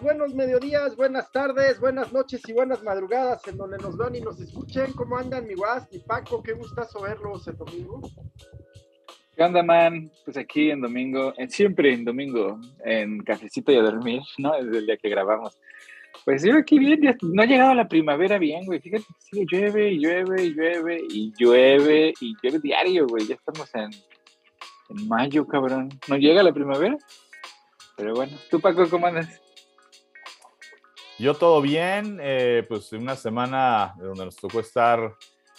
buenos mediodías, buenas tardes, buenas noches y buenas madrugadas en donde nos vean y nos escuchen. ¿Cómo andan mi guas, mi Paco? Qué gustazo verlos el domingo. ¿Qué onda, man? Pues aquí en domingo, siempre en domingo, en cafecito y a dormir, ¿no? Desde el día que grabamos. Pues yo aquí bien, no ha llegado la primavera bien, güey. Fíjate sigue llueve y llueve y llueve y llueve y llueve diario, güey. Ya estamos en, en mayo, cabrón. ¿No llega la primavera? Pero bueno, ¿tú, Paco, cómo andas? Yo todo bien, eh, pues una semana donde nos tocó estar,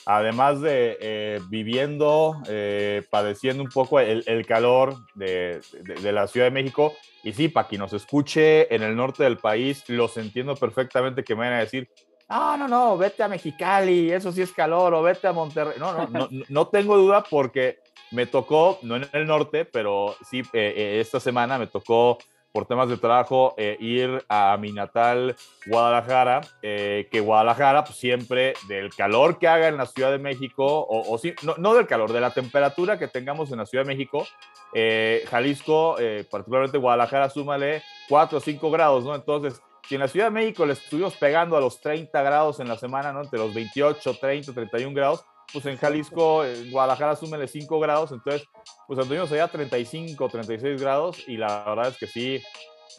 además de eh, viviendo, eh, padeciendo un poco el, calor de, la Ciudad de México. Y sí, para quien nos escuche en el norte del país, los entiendo perfectamente que me van a decir, no, no, no, vete a Mexicali, eso sí es calor, o vete a Monterrey. No, no, no, no tengo duda porque me tocó, no en el norte, pero sí, esta semana me tocó por temas de trabajo eh, ir a mi natal Guadalajara, eh, que Guadalajara pues, siempre del calor que haga en la Ciudad de México, o, o no, no, del calor, de la temperatura que tengamos en la Ciudad de México, eh, Jalisco, particularmente Guadalajara, súmale 4 o 5 grados, ¿no? Entonces, si en la Ciudad de México le estuvimos pegando a los 30 grados en la semana, ¿no? Entre los 28, 30, 31 grados, pues en Jalisco, en Guadalajara, súmele 5 grados, entonces, pues anduvimos allá 35, 36 grados y la verdad es que sí,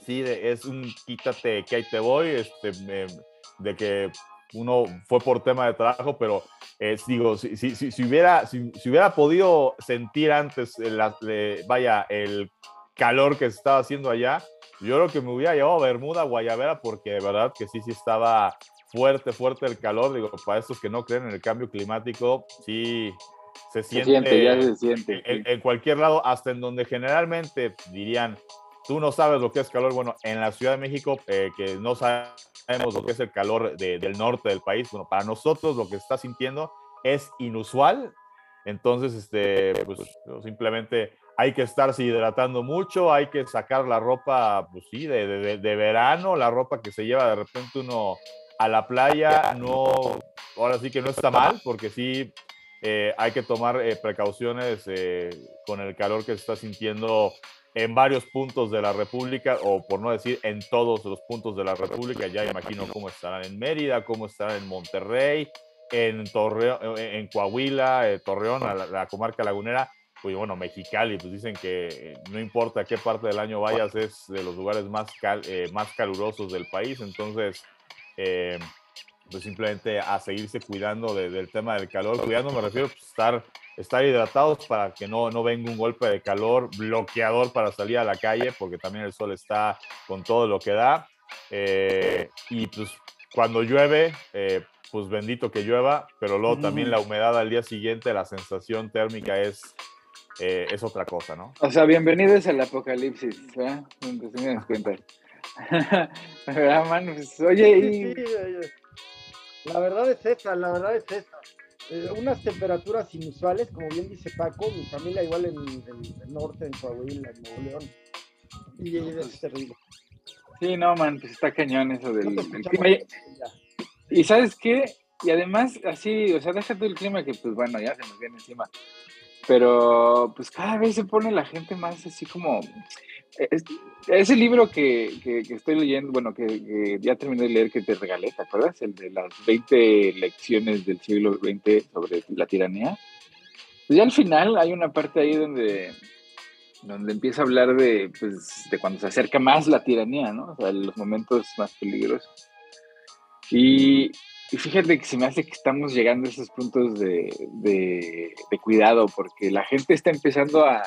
sí, es un quítate que ahí te voy, este, de que uno fue por tema de trabajo, pero eh, digo, si, si, si, hubiera, si, hubiera podido sentir antes, la, vaya, el calor que se estaba haciendo allá, yo creo que me hubiera llevado a Bermuda, Guayabera, porque de verdad que sí, sí estaba fuerte, fuerte el calor. Digo, para estos que no creen en el cambio climático, sí se siente, se siente ya se siente. En, cualquier lado, hasta en donde generalmente dirían, tú no sabes lo que es calor. Bueno, en la Ciudad de México, eh, que no sabemos lo que es el calor del norte del país, bueno, para nosotros lo que está sintiendo es inusual. Entonces, este, pues simplemente hay que estarse hidratando mucho, hay que sacar la ropa, pues sí, de, de, de, verano, la ropa que se lleva de repente uno a la playa no, ahora sí que no está mal, porque sí eh, hay que tomar eh, precauciones eh, con el calor que se está sintiendo en varios puntos de la República, o por no decir en todos los puntos de la República. Ya imagino cómo estarán en Mérida, cómo estarán en Monterrey, en Torreón, en Coahuila, Torreón, la, la, comarca lagunera. Pues bueno, Mexicali, pues dicen que no importa qué parte del año vayas, es de los lugares más, más calurosos del país. Entonces, eh, pues simplemente a seguirse cuidando del tema del calor. Cuidando me refiero a pues, estar, estar hidratados para que no, no venga un golpe de calor, bloqueador para salir a la calle, porque también el sol está con todo lo que da. Eh, y pues cuando llueve, eh, pues bendito que llueva, pero luego también la humedad al día siguiente, la sensación térmica es, es otra cosa, ¿no? O sea, bienvenidos al apocalipsis, ¿eh? Se me cuenta. Pues, oye, La verdad es esa, la verdad es esa. Eh, unas temperaturas inusuales, como bien dice Paco, mi familia igual en, el norte, en Coahuila, en Nuevo León. Y, es terrible. Sí, no, man, pues está cañón eso del, clima. Y, sabes qué, y además, así, o sea, déjate el clima que, pues bueno, ya se nos viene encima. Pero, pues cada vez se pone la gente más así como ese libro que, estoy leyendo, bueno, que, ya terminé de leer, que te regalé, ¿te acuerdas? El de las 20 lecciones del siglo XX sobre la tiranía. Pues ya al final hay una parte ahí donde, donde empieza a hablar de, pues, de cuando se acerca más la tiranía, ¿no? O sea, los momentos más peligrosos. Y, fíjate que se me hace que estamos llegando a esos puntos de, de, cuidado, porque la gente está empezando a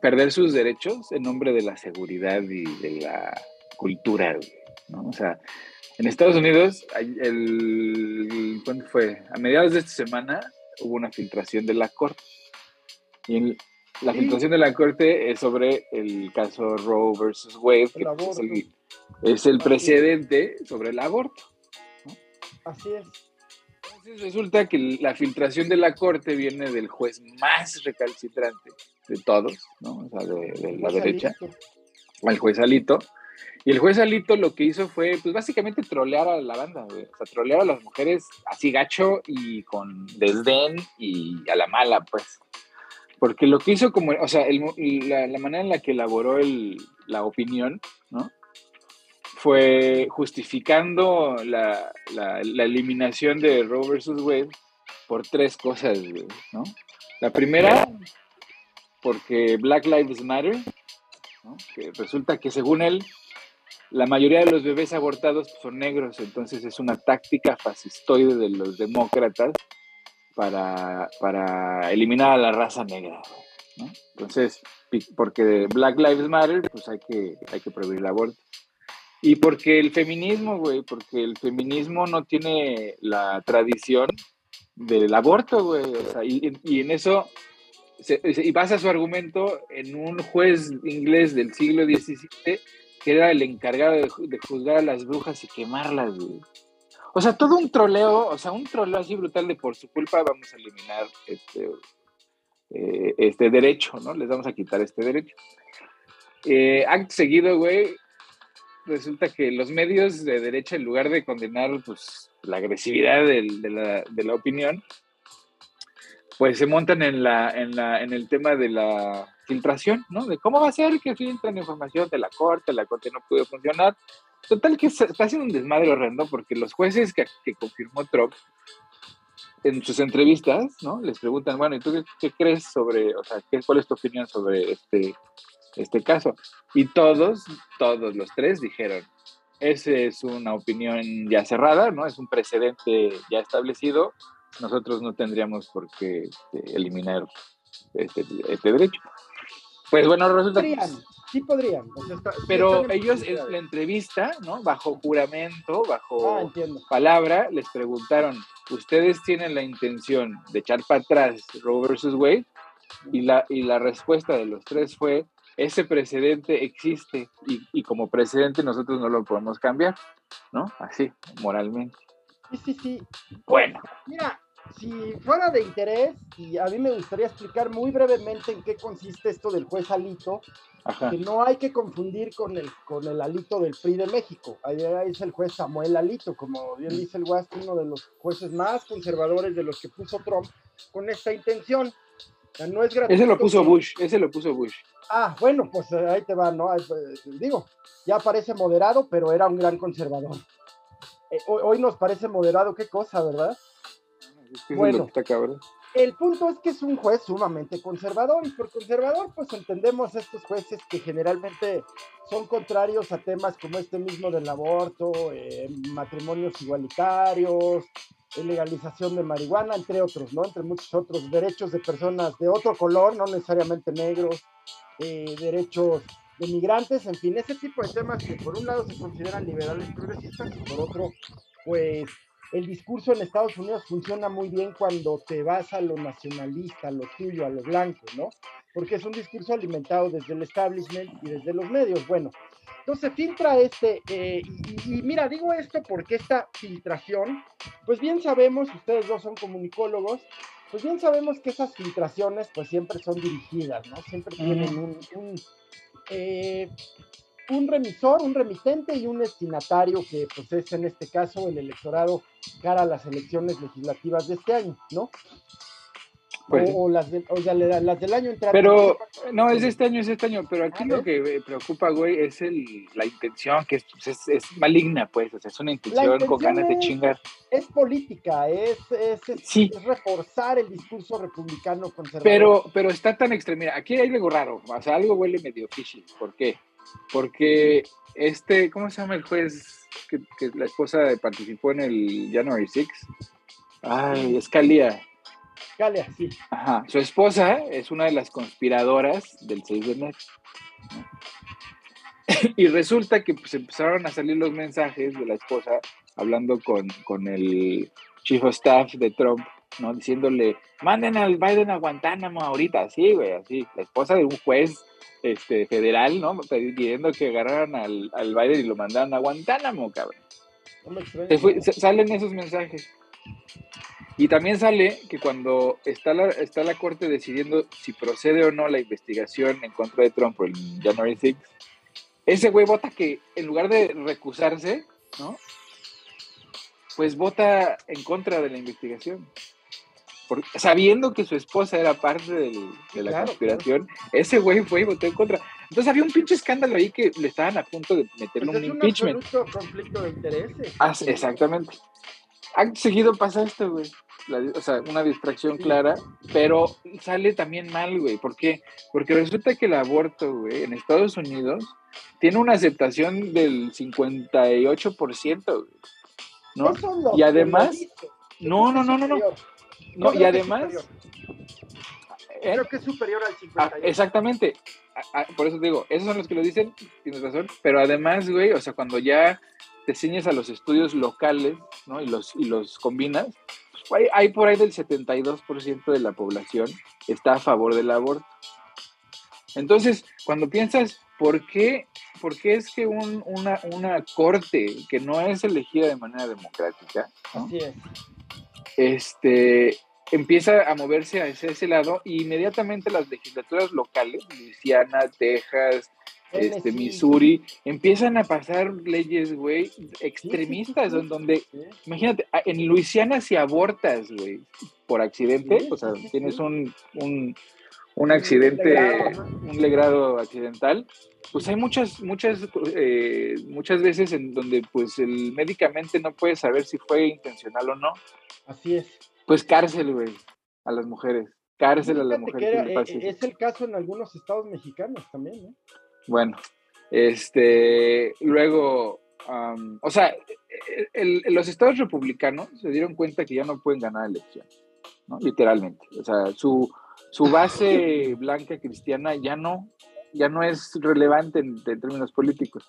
perder sus derechos en nombre de la seguridad y de la cultura, ¿no? O sea, en Estados Unidos, el, ¿cuándo fue? A mediados de esta semana hubo una filtración de la corte. Y la filtración de la corte es sobre el caso Roe versus Wade, que pues, es el, precedente sobre el aborto. Así es. Entonces resulta que la filtración de la corte viene del juez más recalcitrante de todos, ¿no? O sea, de, la derecha, al juez Alito. Y el juez Alito lo que hizo fue, pues básicamente trolear a la banda, o sea, trolear a las mujeres así gacho y con desdén y a la mala, pues. Porque lo que hizo como, o sea, la, manera en la que elaboró la opinión, ¿no? Fue justificando la, eliminación de Roe versus Wade por tres cosas, ¿no? La primera, porque Black Lives Matter, que resulta que según él, la mayoría de los bebés abortados son negros, entonces es una táctica fascistoide de los demócratas para, para eliminar a la raza negra. Entonces, porque Black Lives Matter, pues hay que, hay que prohibir el aborto. Y porque el feminismo, güey, porque el feminismo no tiene la tradición del aborto, güey. Y, en eso, y basa su argumento en un juez inglés del siglo XVII que era el encargado de, juzgar a las brujas y quemarlas, güey. O sea, todo un troleo, o sea, un troleo así brutal de por su culpa vamos a eliminar este, eh, este derecho, ¿no? Les vamos a quitar este derecho. Eh, acto seguido, güey, resulta que los medios de derecha, en lugar de condenar pues, la agresividad de, la, de, la, opinión, pues se montan en, la, en, la, en el tema de la filtración, ¿no? De cómo va a ser que filtran información de la corte, la corte no pudo funcionar, Total que está haciendo un desmadre horrendo porque los jueces que, confirmó Trump en sus entrevistas, ¿no? Les preguntan, bueno, ¿y tú qué, crees sobre, o sea, ¿qué, cuál es tu opinión sobre este, este caso? Y todos, todos los tres dijeron, esa es una opinión ya cerrada, ¿no? Es un precedente ya establecido, nosotros no tendríamos por qué este, eliminar este, este derecho. Pues bueno, resulta sí podrían. pero ellos en la entrevista, ¿no? Bajo juramento, bajo ah, palabra, les preguntaron, ¿ustedes tienen la intención de echar para atrás Roe versus Wade? Y la, y la respuesta de los tres fue, ese precedente existe y, y como precedente nosotros no lo podemos cambiar, ¿no? Así, moralmente. Sí, sí, sí. Bueno. Mira, si fuera de interés, y a mí me gustaría explicar muy brevemente en qué consiste esto del juez Alito, que no hay que confundir con el, con el Alito del PRI de México. Ahí es el juez Samuel Alito, como bien dice el Guas, uno de los jueces más conservadores de los que puso Trump con esta intención. no es ese lo puso Bush, ese lo puso Bush. Ah, bueno, pues eh, ahí te va, ¿no? Pues, digo, ya parece moderado, pero era un gran conservador. Eh, hoy nos parece moderado, qué cosa, ¿verdad? bueno, el punto es que es un juez sumamente conservador y por conservador pues entendemos estos jueces que generalmente son contrarios a temas como este mismo del aborto, eh, matrimonios igualitarios, legalización de marihuana, entre otros, ¿no? Entre muchos otros derechos de personas de otro color, no necesariamente negros, eh, derechos de migrantes, en fin, ese tipo de temas que por un lado se consideran liberales progresistas y por otro, pues el discurso en Estados Unidos funciona muy bien cuando te vas a lo nacionalista, a lo tuyo, a lo blanco, ¿no? Porque es un discurso alimentado desde el establishment y desde los medios. Bueno, entonces filtra este, eh, y, mira, digo esto porque esta filtración, pues bien sabemos, ustedes dos son comunicólogos, pues bien sabemos que esas filtraciones pues siempre son dirigidas, ¿no? Siempre tienen un, un eh, un remisor, un remitente y un destinatario que pues es en este caso el electorado cara a las elecciones legislativas de este año, ¿no? Pues o, las, las del año entrante. Pero, no, es este año, es este año, pero aquí lo que preocupa, güey, es el, la intención, que es, pues, es, maligna, pues, o sea, es una intención, con ganas de chingar. Es política, es, es, reforzar el discurso republicano conservador. Pero, pero está tan extremista, aquí hay algo raro, o sea, algo huele medio fishy, ¿por qué? porque este, ¿cómo se llama el juez que, la esposa participó en el January 6? Ay, Scalia. Scalia, sí. Ajá, su esposa es una de las conspiradoras del 6 de enero. Y resulta que pues, empezaron a salir los mensajes de la esposa hablando con, con el chief of staff de Trump, ¿no? Diciéndole, manden al Biden a Guantánamo ahorita, así, güey, así. La esposa de un juez este, federal, ¿no? Pidiendo que agarraran al, al Biden y lo mandaran a Guantánamo, cabrón. salen esos mensajes. Y también sale que cuando está la, está la corte decidiendo si procede o no la investigación en contra de Trump por el January 6, ese güey vota que en lugar de recusarse, ¿no? Pues vota en contra de la investigación. sabiendo que su esposa era parte de la conspiración, ese güey fue y votó en contra. Entonces había un pinche escándalo ahí que le estaban a punto de meterle pues un impeachment. Es un conflicto de intereses. Ah, exactamente. Ha seguido pasa esto, güey. O sea, una distracción clara, pero sale también mal, güey. ¿Por qué? Porque resulta que el aborto, güey, en Estados Unidos tiene una aceptación del 58%, güey. ¿no? y además, no, no, no, no, no. No, y además. ¿eh? Creo que es superior al 50. Ah, exactamente. por eso te digo, esos son los que lo dicen, tienes razón. Pero además, güey, o sea, cuando ya te ciñes a los estudios locales, ¿no? Y los, y los combinas, hay, hay, por ahí del 72% de la población está a favor del aborto. Entonces, cuando piensas, ¿por qué, por qué es que un, una, una corte que no es elegida de manera democrática, Así es este, empieza a moverse hacia ese lado y inmediatamente las legislaturas locales, Luisiana, Texas, este, Missouri, empiezan a pasar leyes, güey, extremistas, en donde, imagínate, en Luisiana si abortas, güey, por accidente, o sea, tienes un, un, un accidente, un legrado accidental, pues hay muchas, muchas, eh, muchas veces en donde pues el médicamente no puede saber si fue intencional o no. Así es. Pues cárcel, güey, a las mujeres. Cárcel a las mujeres. Eh, es el caso en algunos estados mexicanos también, ¿no? Bueno, este, luego, o sea, los estados republicanos se dieron cuenta que ya no pueden ganar elecciones, ¿no? Literalmente. O sea, su, su base blanca cristiana ya no, ya no es relevante en términos políticos.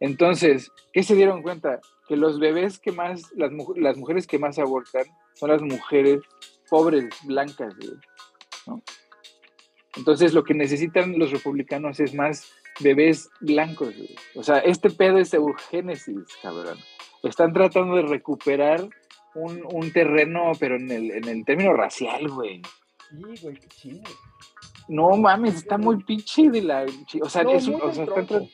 Entonces, ¿qué se dieron cuenta? Que los bebés que más, las, las mujeres que más abortan son las mujeres pobres, blancas, ¿no? Entonces, lo que necesitan los republicanos es más bebés blancos, O sea, este pedo es eugénesis, cabrón. Están tratando de recuperar un, un terreno, pero en el, en el término racial, güey. Sí, güey, qué chido. No mames, está muy pinche de la. O sea, es un, o sea están,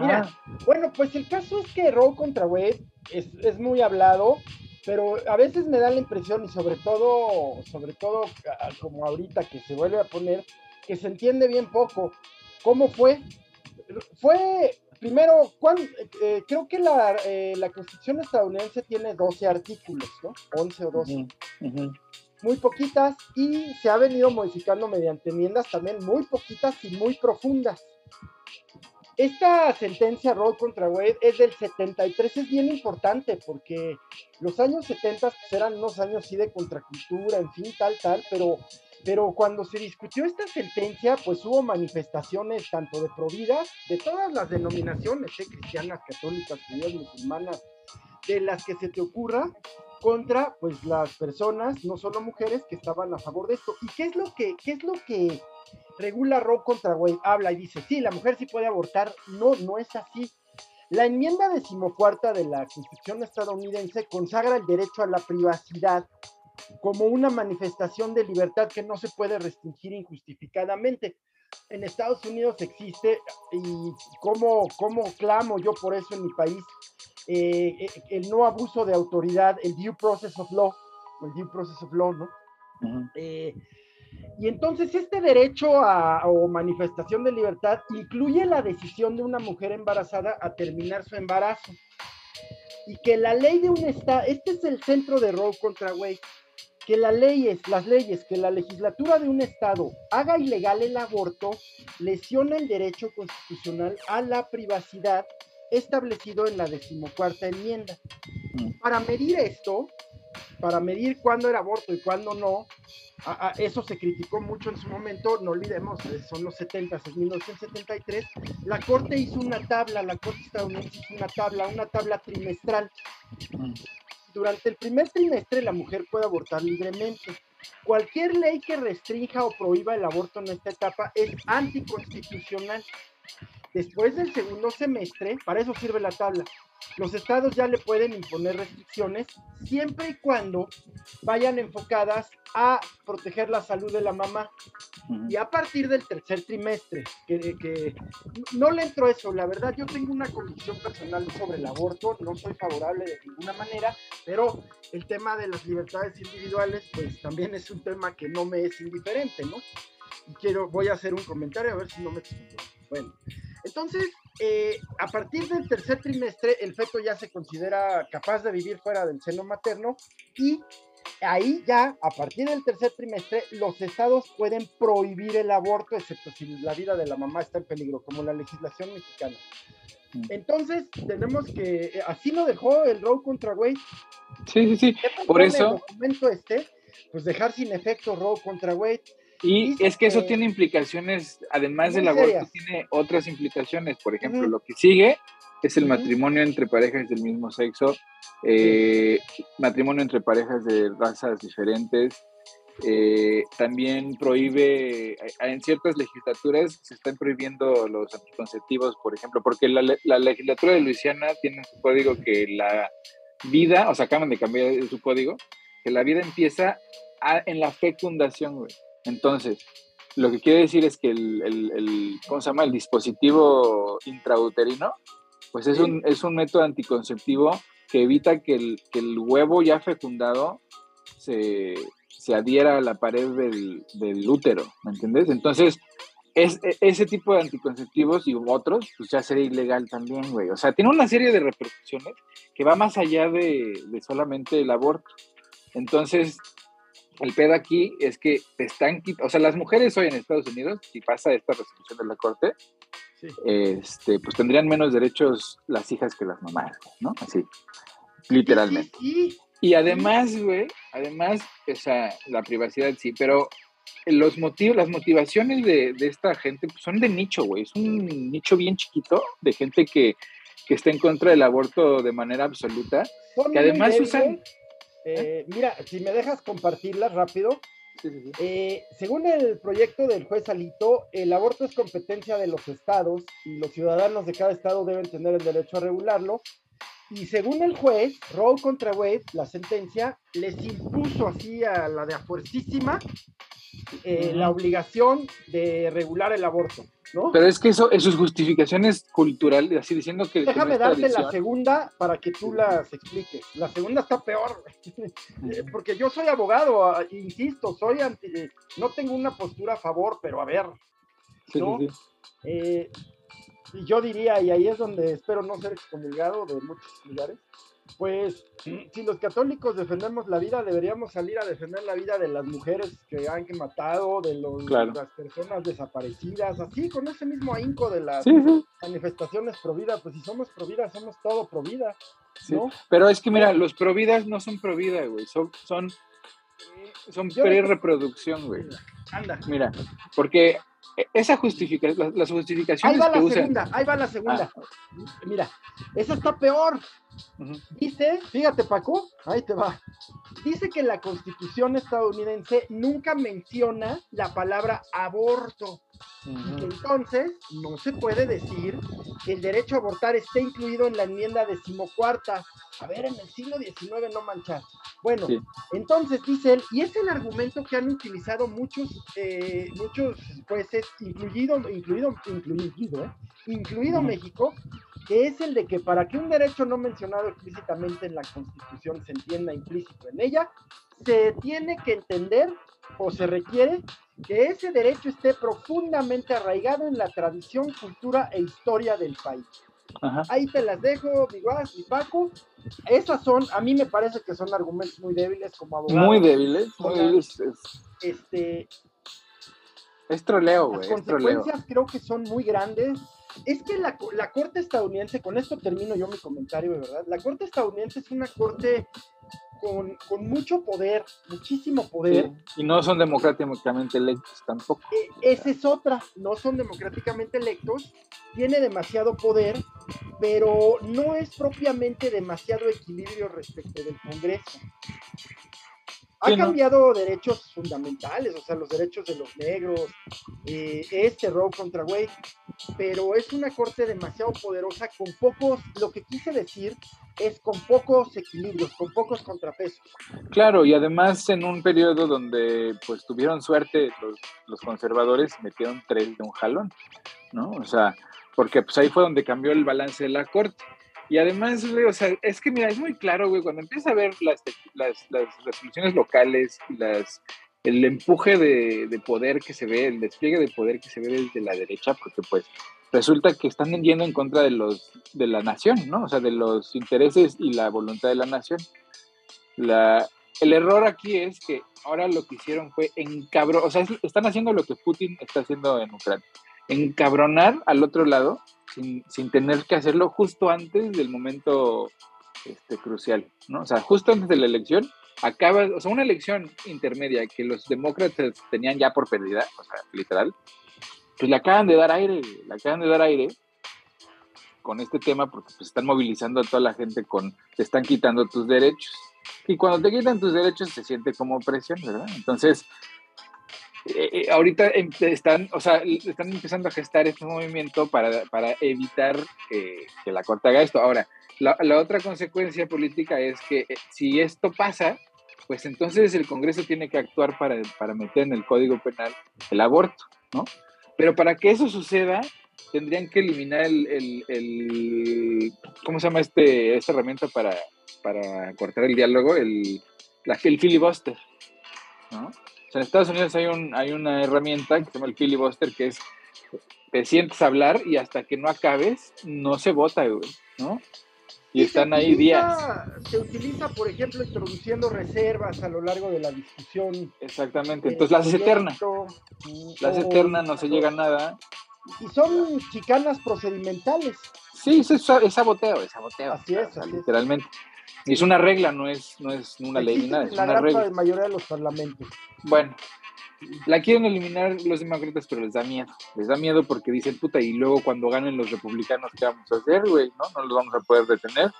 Mira, bueno, pues el caso es que Roe contra Wade es, muy hablado, pero a veces me da la impresión, y sobre todo, sobre todo como ahorita que se vuelve a poner, que se entiende bien poco. ¿Cómo fue? Fue, primero, eh, creo que la, eh, la, Constitución estadounidense tiene 12 artículos, ¿no? 11 o 12. Muy poquitas y se ha venido modificando mediante enmiendas también muy poquitas y muy profundas. Esta sentencia Roe contra Wade es del 73, es bien importante porque los años 70 pues, eran unos años así de contracultura, en fin, tal, tal, pero, pero cuando se discutió esta sentencia, pues hubo manifestaciones tanto de provida, de todas las denominaciones, ¿eh? cristianas, católicas, judías, musulmanas, de las que se te ocurra, contra pues las personas, no solo mujeres, que estaban a favor de esto. ¿Y qué es lo que, qué es lo que regula Roe contra Wade, habla y dice, sí, la mujer sí puede abortar. No, no es así. La enmienda decimocuarta de la Constitución estadounidense consagra el derecho a la privacidad como una manifestación de libertad que no se puede restringir injustificadamente. En Estados Unidos existe, y como, como clamo yo por eso en mi país, eh, eh, el no abuso de autoridad, el due process of law, el due process of law, ¿no? Y entonces este derecho a, o manifestación de libertad incluye la decisión de una mujer embarazada a terminar su embarazo. Y que la ley de un estado, este es el centro de Roe contra Wade, que la ley es, las leyes, que la legislatura de un estado haga ilegal el aborto, lesiona el derecho constitucional a la privacidad establecido en la decimocuarta enmienda. Mm. Para medir esto, para medir cuándo era aborto y cuándo no, eso se criticó mucho en su momento, no olvidemos, eh, son los 70, es 1973, la Corte hizo una tabla, la Corte estadounidense hizo una tabla, una tabla trimestral. Durante el primer trimestre la mujer puede abortar libremente. Cualquier ley que restrinja o prohíba el aborto en esta etapa es anticonstitucional. Después del segundo semestre, para eso sirve la tabla, los estados ya le pueden imponer restricciones siempre y cuando vayan enfocadas a proteger la salud de la mamá. Y a partir del tercer trimestre, que, no le entro eso, la verdad yo tengo una convicción personal sobre el aborto, no soy favorable de ninguna manera, pero el tema de las libertades individuales pues también es un tema que no me es indiferente, ¿no? Y quiero, voy a hacer un comentario a ver si no me explico. Bueno, entonces, eh, a partir del tercer trimestre, el feto ya se considera capaz de vivir fuera del seno materno y ahí ya, a partir del tercer trimestre, los estados pueden prohibir el aborto, excepto si la vida de la mamá está en peligro, como la legislación mexicana. Mm. Entonces, tenemos que, eh, así lo dejó el Roe contra Wade. Sí, sí, sí. Por eso. El documento este, pues dejar sin efecto Roe contra Wade. Y es que eso tiene implicaciones, además del aborto, tiene otras implicaciones. Por ejemplo, lo que sigue es el matrimonio entre parejas del mismo sexo, eh, matrimonio entre parejas de razas diferentes. Eh, también prohíbe, eh, en ciertas legislaturas se están prohibiendo los anticonceptivos, por ejemplo, porque la, la legislatura de Luisiana tiene su código que la vida, o sea, acaban de cambiar su código, que la vida empieza en la fecundación, güey. Entonces, lo que quiere decir es que el, el, ¿cómo se llama? El dispositivo intrauterino, pues es, un, es un método anticonceptivo que evita que el, que el huevo ya fecundado se, se, adhiera a la pared del, del útero, ¿me entiendes? Entonces, es, e, ese tipo de anticonceptivos y otros, pues ya sería ilegal también, güey. O sea, tiene una serie de repercusiones que va más allá de, de solamente el aborto. Entonces, el pedo aquí es que te están quitando, o sea, las mujeres hoy en Estados Unidos, si pasa esta resolución de la Corte, este, pues tendrían menos derechos las hijas que las mamás, ¿no? Así, literalmente. y además, güey, además, o sea, la privacidad sí, pero los motivos, las motivaciones de, esta gente pues, son de nicho, güey. Es un nicho bien chiquito de gente que, que está en contra del aborto de manera absoluta, que además usan... Eh, mira, si me dejas compartirlas rápido. Eh, según el proyecto del juez Alito, el aborto es competencia de los estados y los ciudadanos de cada estado deben tener el derecho a regularlo. Y según el juez, Roe contra Wade, la sentencia les impuso así a la de afuercísima eh, la obligación de regular el aborto. Pero es que eso, sus justificaciones culturales, así diciendo que. Déjame darte la segunda para que tú las expliques. La segunda está peor, porque yo soy abogado, ah, insisto, soy anti. No tengo una postura a favor, pero a ver. ¿no? Eh, y yo diría, y ahí es donde espero no ser excomulgado de muchos lugares, pues si los católicos defendemos la vida, deberíamos salir a defender la vida de las mujeres que han matado, de las personas desaparecidas, así con ese mismo ahínco de las manifestaciones pro vida, pues si somos pro vida, somos todo pro vida. ¿no? Pero es que mira, los pro vidas no son pro vida, güey, son, son, son pre-reproducción, güey. Anda. Mira, porque esa justificación, las, justificaciones ahí va la segunda, Ahí va la segunda. Ah. Mira, esa está peor. Dice, fíjate Paco, ahí te va. Dice que la constitución estadounidense nunca menciona la palabra aborto. entonces no se puede decir que el derecho a abortar esté incluido en la enmienda decimocuarta. A ver, en el siglo XIX no manchar. Bueno, entonces dice él, y es el argumento que han utilizado muchos, eh, muchos jueces, incluido, incluido, incluido, ¿eh? incluido México, que es el de que para que un derecho no mencionado explícitamente en la Constitución se entienda implícito en ella, se tiene que entender o se requiere que ese derecho esté profundamente arraigado en la tradición, cultura e historia del país. Ahí te las dejo, Miguel y Paco. Esas son, a mí me parece que son argumentos muy débiles como abogado. Muy débiles, muy débiles. Este, es troleo, güey. Las consecuencias creo que son muy grandes es que la, Corte estadounidense, con esto termino yo mi comentario, de verdad, la Corte estadounidense es una Corte con, mucho poder, muchísimo poder. y no son democráticamente electos tampoco. E, esa es otra, no son democráticamente electos, tiene demasiado poder, pero no es propiamente demasiado equilibrio respecto del Congreso. Ha cambiado derechos fundamentales, o sea, los derechos de los negros, eh, este Roe contra Wade, pero es una corte demasiado poderosa con pocos, lo que quise decir es con pocos equilibrios, con pocos contrapesos. Claro, y además en un periodo donde pues tuvieron suerte los, los conservadores, metieron tres de un jalón, ¿no? O sea, porque pues ahí fue donde cambió el balance de la corte. Y además, güey, o sea, es que mira, es muy claro, güey, cuando empieza a ver las, las, las resoluciones locales las, el empuje de, de, poder que se ve, el despliegue de poder que se ve desde la derecha, porque pues resulta que están yendo en contra de los de la nación, ¿no? O sea, de los intereses y la voluntad de la nación. La, el error aquí es que ahora lo que hicieron fue encabro, o sea, están haciendo lo que Putin está haciendo en Ucrania, encabronar al otro lado sin, sin, tener que hacerlo justo antes del momento este, crucial, ¿no? O sea, justo antes de la elección, acaba, o sea, una elección intermedia que los demócratas tenían ya por perdida, o sea, literal, pues le acaban de dar aire, le acaban de dar aire con este tema porque pues están movilizando a toda la gente con, te están quitando tus derechos. Y cuando te quitan tus derechos se siente como presión, ¿verdad? Entonces, eh, eh, ahorita em, están, o sea, están empezando a gestar este movimiento para, para evitar que, la Corte haga esto. Ahora, la, la, otra consecuencia política es que eh, si esto pasa, pues entonces el Congreso tiene que actuar para, para meter en el Código Penal el aborto, ¿no? Pero para que eso suceda, tendrían que eliminar el, el, ¿cómo se llama este, esta herramienta para, para cortar el diálogo? El, el filibuster, ¿no? Sea, en Estados Unidos hay, un, hay una herramienta que se llama el filibuster, que es, te sientes a hablar y hasta que no acabes, no se vota, güey, ¿no? Y, están ahí días. Se utiliza, por ejemplo, introduciendo reservas a lo largo de la discusión. Exactamente, entonces la haces eterna. La haces eterna, no se llega a nada. Y son chicanas procedimentales. Sí, es, es saboteo, es saboteo. Así es, así literalmente. Es una regla, no es, no es una ley ni nada. Es la una regla. de mayoría de los parlamentos. Bueno, la quieren eliminar los demócratas, pero les da miedo. Les da miedo porque dicen, puta, y luego cuando ganen los republicanos, ¿qué vamos a hacer, güey? ¿No? No los vamos a poder detener.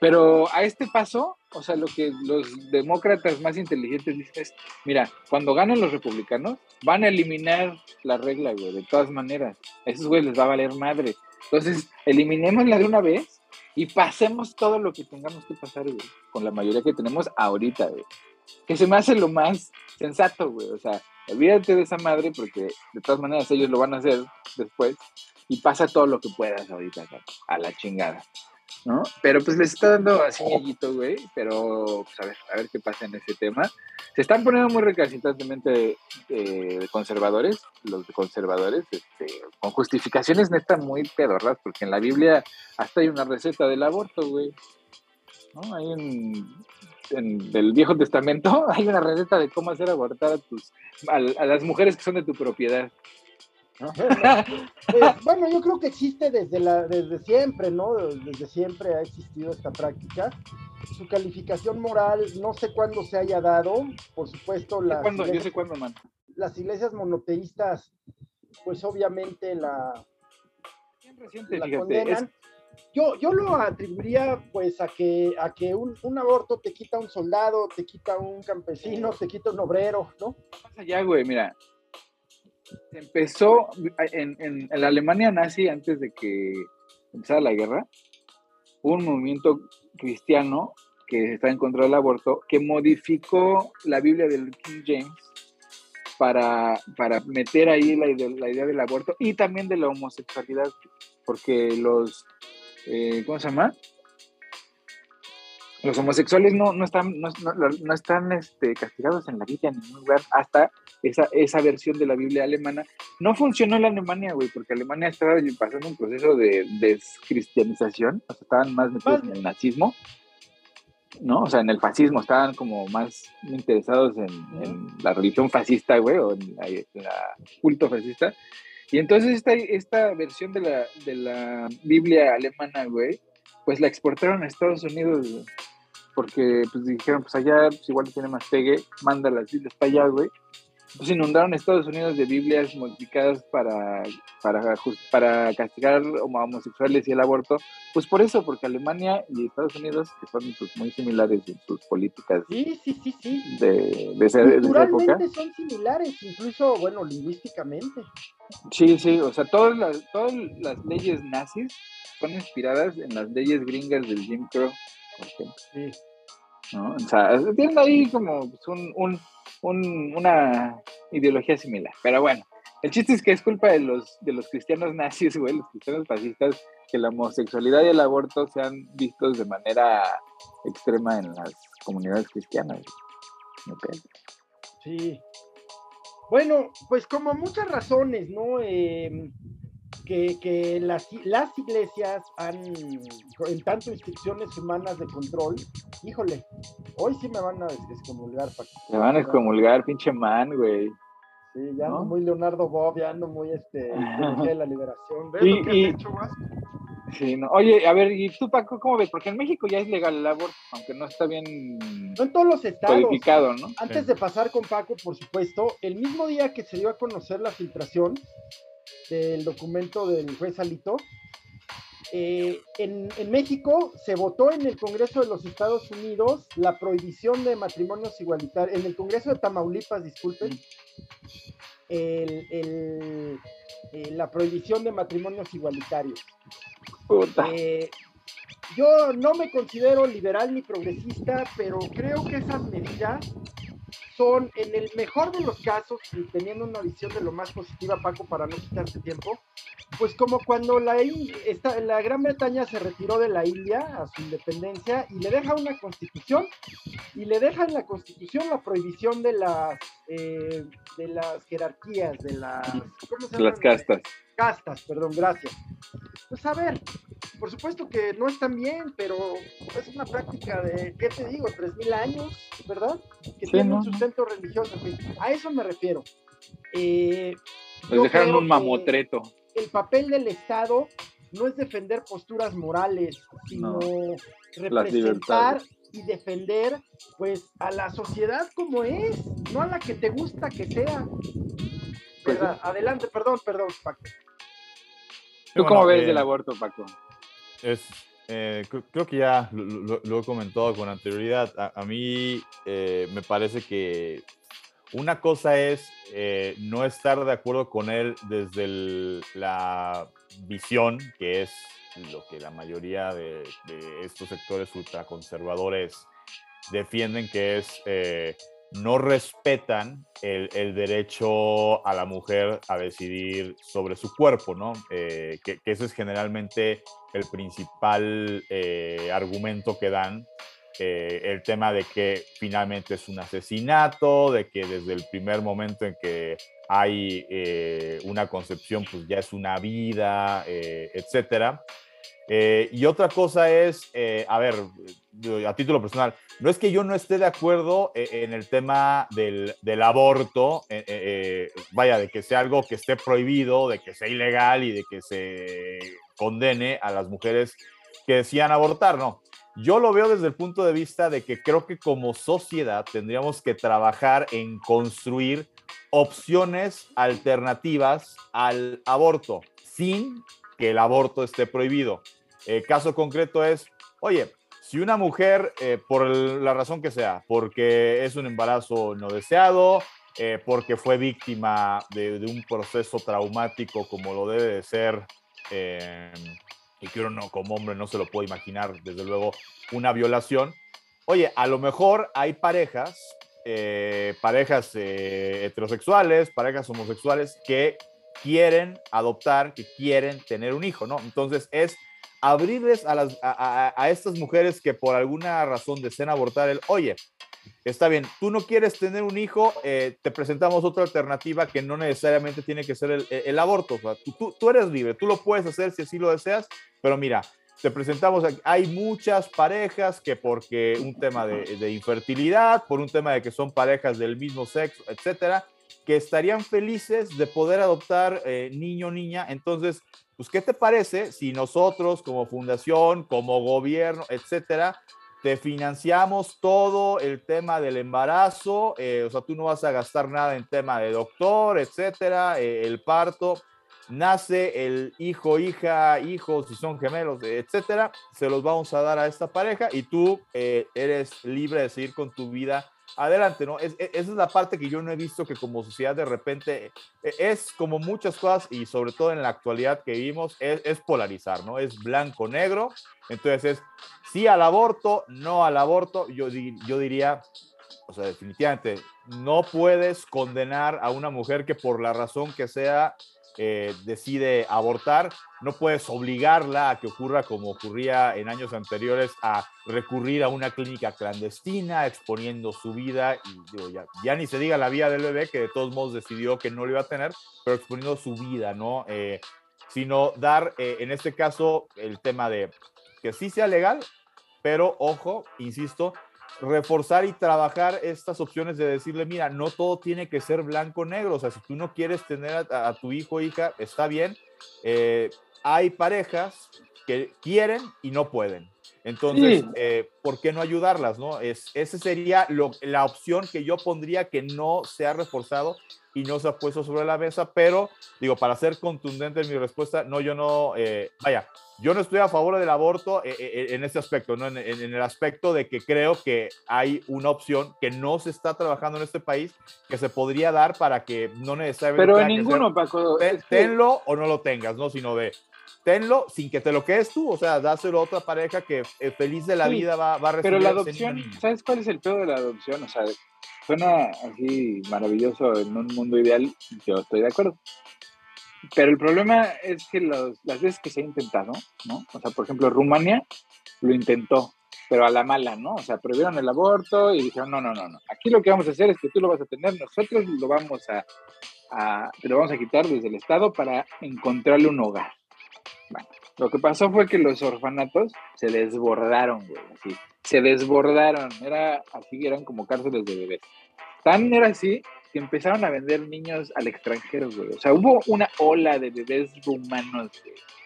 Pero a este paso, o sea, lo que los demócratas más inteligentes dicen es, mira, cuando ganen los republicanos, van a eliminar la regla, güey, de todas maneras. A esos güeyes les va a valer madre. Entonces, eliminémosla de una vez y pasemos todo lo que tengamos que pasar, güey, con la mayoría que tenemos ahorita, güey. Que se me hace lo más sensato, güey. O sea, olvídate de esa madre porque de todas maneras ellos lo van a hacer después y pasa todo lo que puedas ahorita, a la chingada. ¿No? Pero pues les está dando así güey, pero pues a ver, a ver qué pasa en ese tema. Se están poniendo muy recalcitrantemente eh, conservadores, los conservadores, este, con justificaciones neta muy pedorras, porque en la Biblia hasta hay una receta del aborto, güey. ¿No? Hay un, en el Viejo Testamento hay una receta de cómo hacer abortar a las mujeres que son de tu propiedad. Pues, bueno, yo creo que existe desde, la, desde siempre, ¿no? Desde siempre ha existido esta práctica. Su calificación moral, no sé cuándo se haya dado, por supuesto. Las ¿Cuándo? Iglesias, yo sé cuándo, man. Las iglesias monoteístas, pues obviamente la, reciente, la fíjate, condenan. es- Yo, yo lo atribuiría pues a que, a que un, un aborto te quita un soldado, te quita un campesino, te quita un obrero, ¿no? más allá, güey, mira. Empezó en, en, la Alemania nazi, antes de que empezara la guerra, un movimiento cristiano que está en contra del aborto, que modificó la Biblia del King James para, para meter ahí la, la idea del aborto y también de la homosexualidad, porque los, eh, ¿cómo se llama? Los homosexuales no, no están, no están este, castigados en la Biblia en ningún lugar hasta esa, esa versión de la Biblia alemana. No funcionó en Alemania, güey, porque Alemania estaba pasando un proceso de descristianización, o sea, estaban más metidos en el nazismo, ¿no? O sea, en el fascismo, estaban como más interesados en, en la religión fascista, güey, o en la, en la culto fascista. Y entonces esta, esta versión de la, de la Biblia alemana, güey, pues la exportaron a Estados Unidos, güey, porque pues dijeron, pues allá pues, igual tiene más pegue, manda las Biblias para allá, güey. Pues inundaron Estados Unidos de Biblias modificadas para, para, para castigar homosexuales y el aborto, pues por eso, porque Alemania y Estados Unidos, que son pues, muy similares en sus políticas sí, sí, sí, sí. De, de, esa, época. son similares, incluso, bueno, lingüísticamente. Sí, sí, o sea, todas las, todas las leyes nazis son inspiradas en las leyes gringas del Jim Crow, por ejemplo. Sí. ¿No? O sea, tienen ahí como pues, un, un, una ideología similar. Pero bueno, el chiste es que es culpa de los, de los cristianos nazis, güey, los cristianos fascistas, que la homosexualidad y el aborto sean vistos de manera extrema en las comunidades cristianas. Sí. Bueno, pues como muchas razones, ¿no? Eh, que, las, las, iglesias han, en tanto instrucciones humanas de control, híjole, hoy sí me van a excomulgar. Me van a excomulgar, pinche man, güey. Sí, ya ando muy Leonardo Bob, ya ando muy este, de la liberación. ¿Ves lo que has hecho, Sí, no. Oye, a ver, ¿y tú, Paco, cómo ves? Porque en México ya es legal el aborto, aunque no está bien no en todos los estados. codificado, ¿no? Antes de pasar con Paco, por supuesto, el mismo día que se dio a conocer la filtración, del documento del juez Alito. Eh, en, México se votó en el Congreso de los Estados Unidos la prohibición de matrimonios igualitarios, en el Congreso de Tamaulipas, disculpen, eh, la prohibición de matrimonios igualitarios. Eh, yo no me considero liberal ni progresista, pero creo que esas medidas son, en el mejor de los casos, y teniendo una visión de lo más positiva, Paco, para no quitarte tiempo, pues como cuando la, esta, la Gran Bretaña se retiró de la India a su independencia y le deja una constitución, y le deja en la constitución la prohibición de las, eh, de las jerarquías, de las... ¿cómo se Las castas. Castas, perdón, gracias. Pues a ver, por supuesto que no están bien, pero es una práctica de, ¿qué te digo? Tres mil años, ¿verdad? Que tiene un sustento religioso. A eso me refiero. Eh, pues dejaron un mamotreto. El papel del Estado no es defender posturas morales, sino representar y defender pues a la sociedad como es, no a la que te gusta que sea. Pues Adelante, perdón, perdón, Paco. ¿Tú cómo ves el aborto, Paco? es, eh, creo que ya lo, he comentado con anterioridad. A, mí eh, me parece que una cosa es eh, no estar de acuerdo con él desde la visión, que es lo que la mayoría de, de estos sectores ultraconservadores defienden, que es no respetan el, derecho a la mujer a decidir sobre su cuerpo, ¿no? que, que, ese es generalmente el principal eh, argumento que dan, eh, el tema de que finalmente es un asesinato, de que desde el primer momento en que hay eh, una concepción, pues ya es una vida, etcétera. Y otra cosa es, a ver, a título personal, no es que yo no esté de acuerdo en el tema del, del aborto, vaya, de que sea algo que esté prohibido, de que sea ilegal y de que se condene a las mujeres que decían abortar, no. Yo lo veo desde el punto de vista de que creo que como sociedad tendríamos que trabajar en construir opciones alternativas al aborto, sin que el aborto esté prohibido. El caso concreto es, oye, si una mujer, eh, por la razón que sea, porque es un embarazo no deseado, eh, porque fue víctima de, de, un proceso traumático como lo debe de ser y que uno como hombre no se lo puede imaginar, desde luego, una violación. Oye, a lo mejor hay parejas, eh, parejas eh, heterosexuales, parejas homosexuales que quieren adoptar, que quieren tener un hijo, ¿no? Entonces es abrirles a, estas mujeres que por alguna razón deseen abortar el, oye, está bien, tú no quieres tener un hijo, eh, te presentamos otra alternativa que no necesariamente tiene que ser el, el aborto. tú, tú, eres libre, tú lo puedes hacer si así lo deseas, pero mira, te presentamos, hay muchas parejas que porque un tema de, de infertilidad, por un tema de que son parejas del mismo sexo, etcétera, que estarían felices de poder adoptar eh, niño o niña. Entonces, pues, ¿qué te parece si nosotros como fundación, como gobierno, etcétera, te financiamos todo el tema del embarazo, eh, o sea, tú no vas a gastar nada en tema de doctor, etcétera, eh, el parto, nace el hijo, hija, hijos, si son gemelos, etcétera, se los vamos a dar a esta pareja y tú eres libre de seguir con tu vida adelante, ¿no? Es, esa es la parte que yo no he visto que como sociedad de repente es como muchas cosas y sobre todo en la actualidad que vivimos, es, es polarizar, ¿no? Es blanco-negro, entonces es sí al aborto, no al aborto, yo, yo diría, o sea, definitivamente, no puedes condenar a una mujer que por la razón que sea eh, decide abortar, no puedes obligarla a que ocurra como ocurría en años anteriores, a recurrir a una clínica clandestina, exponiendo su vida, ya ni se diga la vida del bebé, que de todos modos decidió que no lo iba a tener, pero exponiendo su vida, ¿no? Eh, sino dar, eh, en este caso, el tema de que sí sea legal, pero ojo, insisto, reforzar y trabajar estas opciones de decirle, mira, no todo tiene que ser blanco-negro, o sea, si tú no quieres tener a, tu hijo o hija, está bien. Eh, hay parejas que quieren y no pueden. Entonces, eh, ¿por qué no ayudarlas? No? Es, ese sería la opción que yo pondría que no se ha reforzado y no se ha puesto sobre la mesa, pero digo, para ser contundente en mi respuesta, no, yo no, eh, vaya, yo no estoy a favor del aborto eh, en ese aspecto, ¿no? En, el aspecto de que creo que hay una opción que no se está trabajando en este país que se podría dar para que no necesariamente... Pero en ninguno, Paco. Tenlo o no lo tengas, ¿no? Sino de tenlo sin que te lo quedes tú, o sea, dáselo a otra pareja que eh, feliz de la vida va, va, a recibir. Pero la adopción, ¿sabes cuál es el peor de la adopción? O sea, suena así maravilloso en un mundo ideal, yo estoy de acuerdo. Pero el problema es que las veces que se ha intentado, ¿no? O sea, por ejemplo, Rumania lo intentó, pero a la mala, ¿no? O sea, prohibieron el aborto y dijeron, no, no, no, no. Aquí lo que vamos a hacer es que tú lo vas a tener, nosotros lo vamos a, a lo vamos a quitar desde el Estado para encontrarle un hogar. Bueno, lo que pasó fue que los orfanatos se desbordaron, güey, así. Se desbordaron. Era así, eran como cárceles de bebés. Tan era así que empezaron a vender niños al extranjero, güey. O sea, hubo una ola de bebés rumanos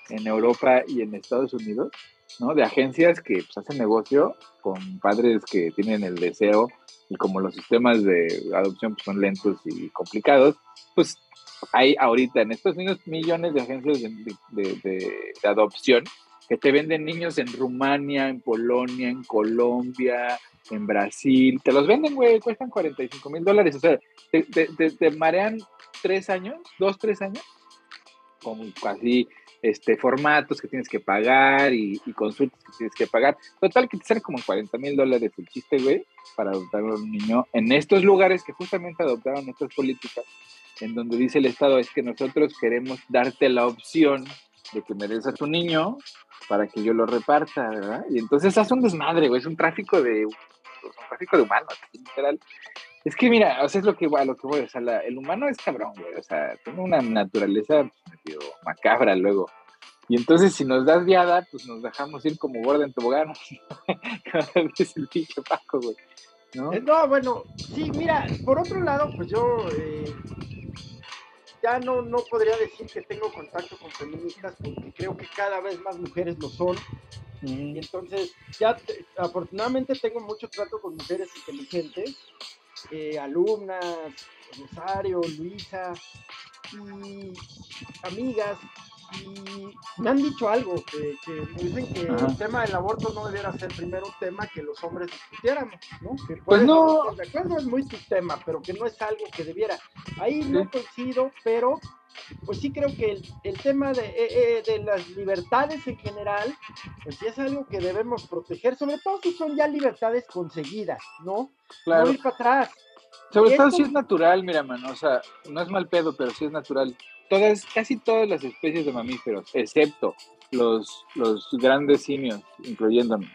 en Europa y en Estados Unidos, ¿no? De agencias que pues, hacen negocio con padres que tienen el deseo y como los sistemas de adopción pues, son lentos y complicados, pues hay ahorita en Estados Unidos millones de agencias de, adopción que te venden niños en Rumania, en Polonia, en Colombia, en Brasil. Te los venden, güey, cuestan 45 mil dólares. O sea, te, marean tres años, dos, tres años, con así este, formatos que tienes que pagar y, consultas que tienes que pagar. Total, que te sale como 40 mil dólares el chiste, güey, para adoptar a un niño en estos lugares que justamente adoptaron estas políticas en donde dice el Estado es que nosotros queremos darte la opción de que me des a tu niño para que yo lo reparta, ¿verdad? Y entonces hace un desmadre, güey, es un tráfico de, un tráfico de humanos, literal. Es que mira, o sea, es lo que, lo que voy, o sea, el humano es cabrón, güey, o sea, tiene una naturaleza medio macabra luego. Y entonces si nos das viada, pues nos dejamos ir como gorda en tobogán. es el pinche Paco, güey. ¿no? Eh, no, bueno, sí, mira, por otro lado, pues yo eh, ya no, no podría decir que tengo contacto con feministas porque creo que cada vez más mujeres lo son. Y entonces, ya afortunadamente tengo mucho trato con mujeres inteligentes, eh, alumnas, Rosario, Luisa, y amigas y me han dicho algo, que, me dicen que el tema del aborto no debiera ser primero un tema que los hombres discutiéramos, ¿no? Que pues no. De acuerdo, es muy tu tema, pero que no es algo que debiera. Ahí no coincido, pero pues sí creo que el, tema de, eh, eh, de, las libertades en general, pues sí es algo que debemos proteger, sobre todo si son ya libertades conseguidas, ¿no? Claro. No ir para atrás. Sobre todo si es natural, mira, mano, o sea, no es mal pedo, pero si es natural todas, casi todas las especies de mamíferos, excepto los, los grandes simios, incluyéndonos,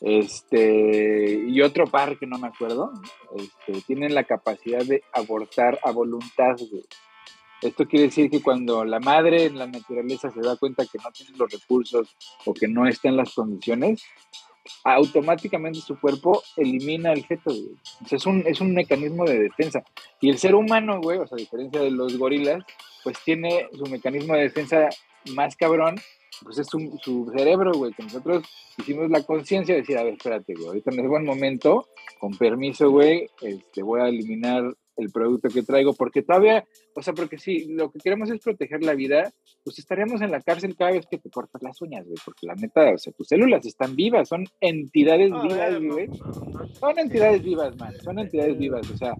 este, y otro par que no me acuerdo, este, tienen la capacidad de abortar a voluntad. Esto quiere decir que cuando la madre en la naturaleza se da cuenta que no tiene los recursos o que no está en las condiciones, automáticamente su cuerpo elimina el feto, es, un, es un mecanismo de defensa. Y el ser humano, güey, o sea, a diferencia de los gorilas, pues tiene su mecanismo de defensa más cabrón pues es su, su cerebro, güey, que nosotros hicimos la conciencia de decir, a ver, espérate, güey, ahorita no es buen momento, con permiso, güey, este, voy a eliminar el producto que traigo, porque todavía, o sea, porque si lo que queremos es proteger la vida, pues estaríamos en la cárcel cada vez que te cortas las uñas, güey, porque la neta, o sea, tus células están vivas, son entidades vivas, güey. son entidades vivas, man, son entidades vivas, o sea.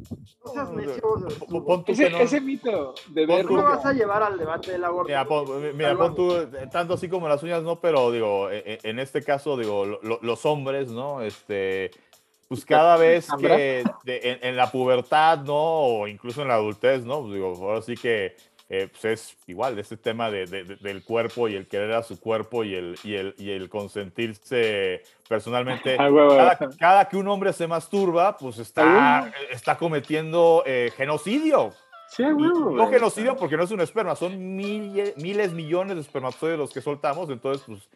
ese, ese, mito de ver. ¿Cómo vas a llevar al debate del aborto? Mira, pon, tú, tanto así como las uñas, no, pero digo, e, e, en este caso, digo, los hombres, ¿no? Este pues cada vez que en, la pubertad, ¿no? O incluso en la adultez, ¿no? Pues digo, ahora sí que eh, pues es igual, ese tema de, del cuerpo y el querer a su cuerpo y el, y el, y el consentirse personalmente. Ah, cada, que un hombre se masturba, pues está, está cometiendo eh, genocidio. Sí, no genocidio porque no es un esperma, son miles, miles, millones de espermatozoides los que soltamos, entonces, pues,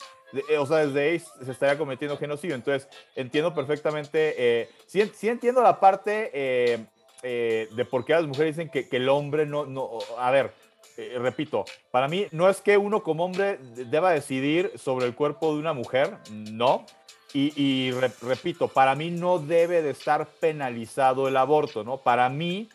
eh, o sea, desde ahí se estaría cometiendo genocidio. Entonces, entiendo perfectamente, eh, sí, sí, entiendo la parte eh, de por qué las mujeres dicen que, que, el hombre no, no, a ver, repito, para mí no es que uno como hombre deba decidir sobre el cuerpo de una mujer, no. Y, y repito, para mí no debe de estar penalizado el aborto, ¿no? Para mí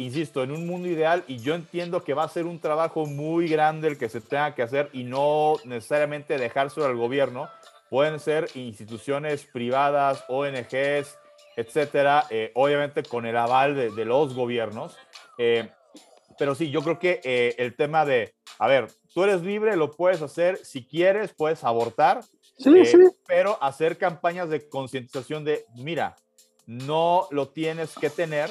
insisto, en un mundo ideal y yo entiendo que va a ser un trabajo muy grande el que se tenga que hacer y no necesariamente dejárselo al gobierno. Pueden ser instituciones privadas, ONGs, etcétera, eh, obviamente con el aval de, los gobiernos. Eh, pero sí, yo creo que eh, el tema de, a ver, tú eres libre, lo puedes hacer, si quieres, puedes abortar, sí, sí. pero hacer campañas de concientización de, mira, no lo tienes que tener,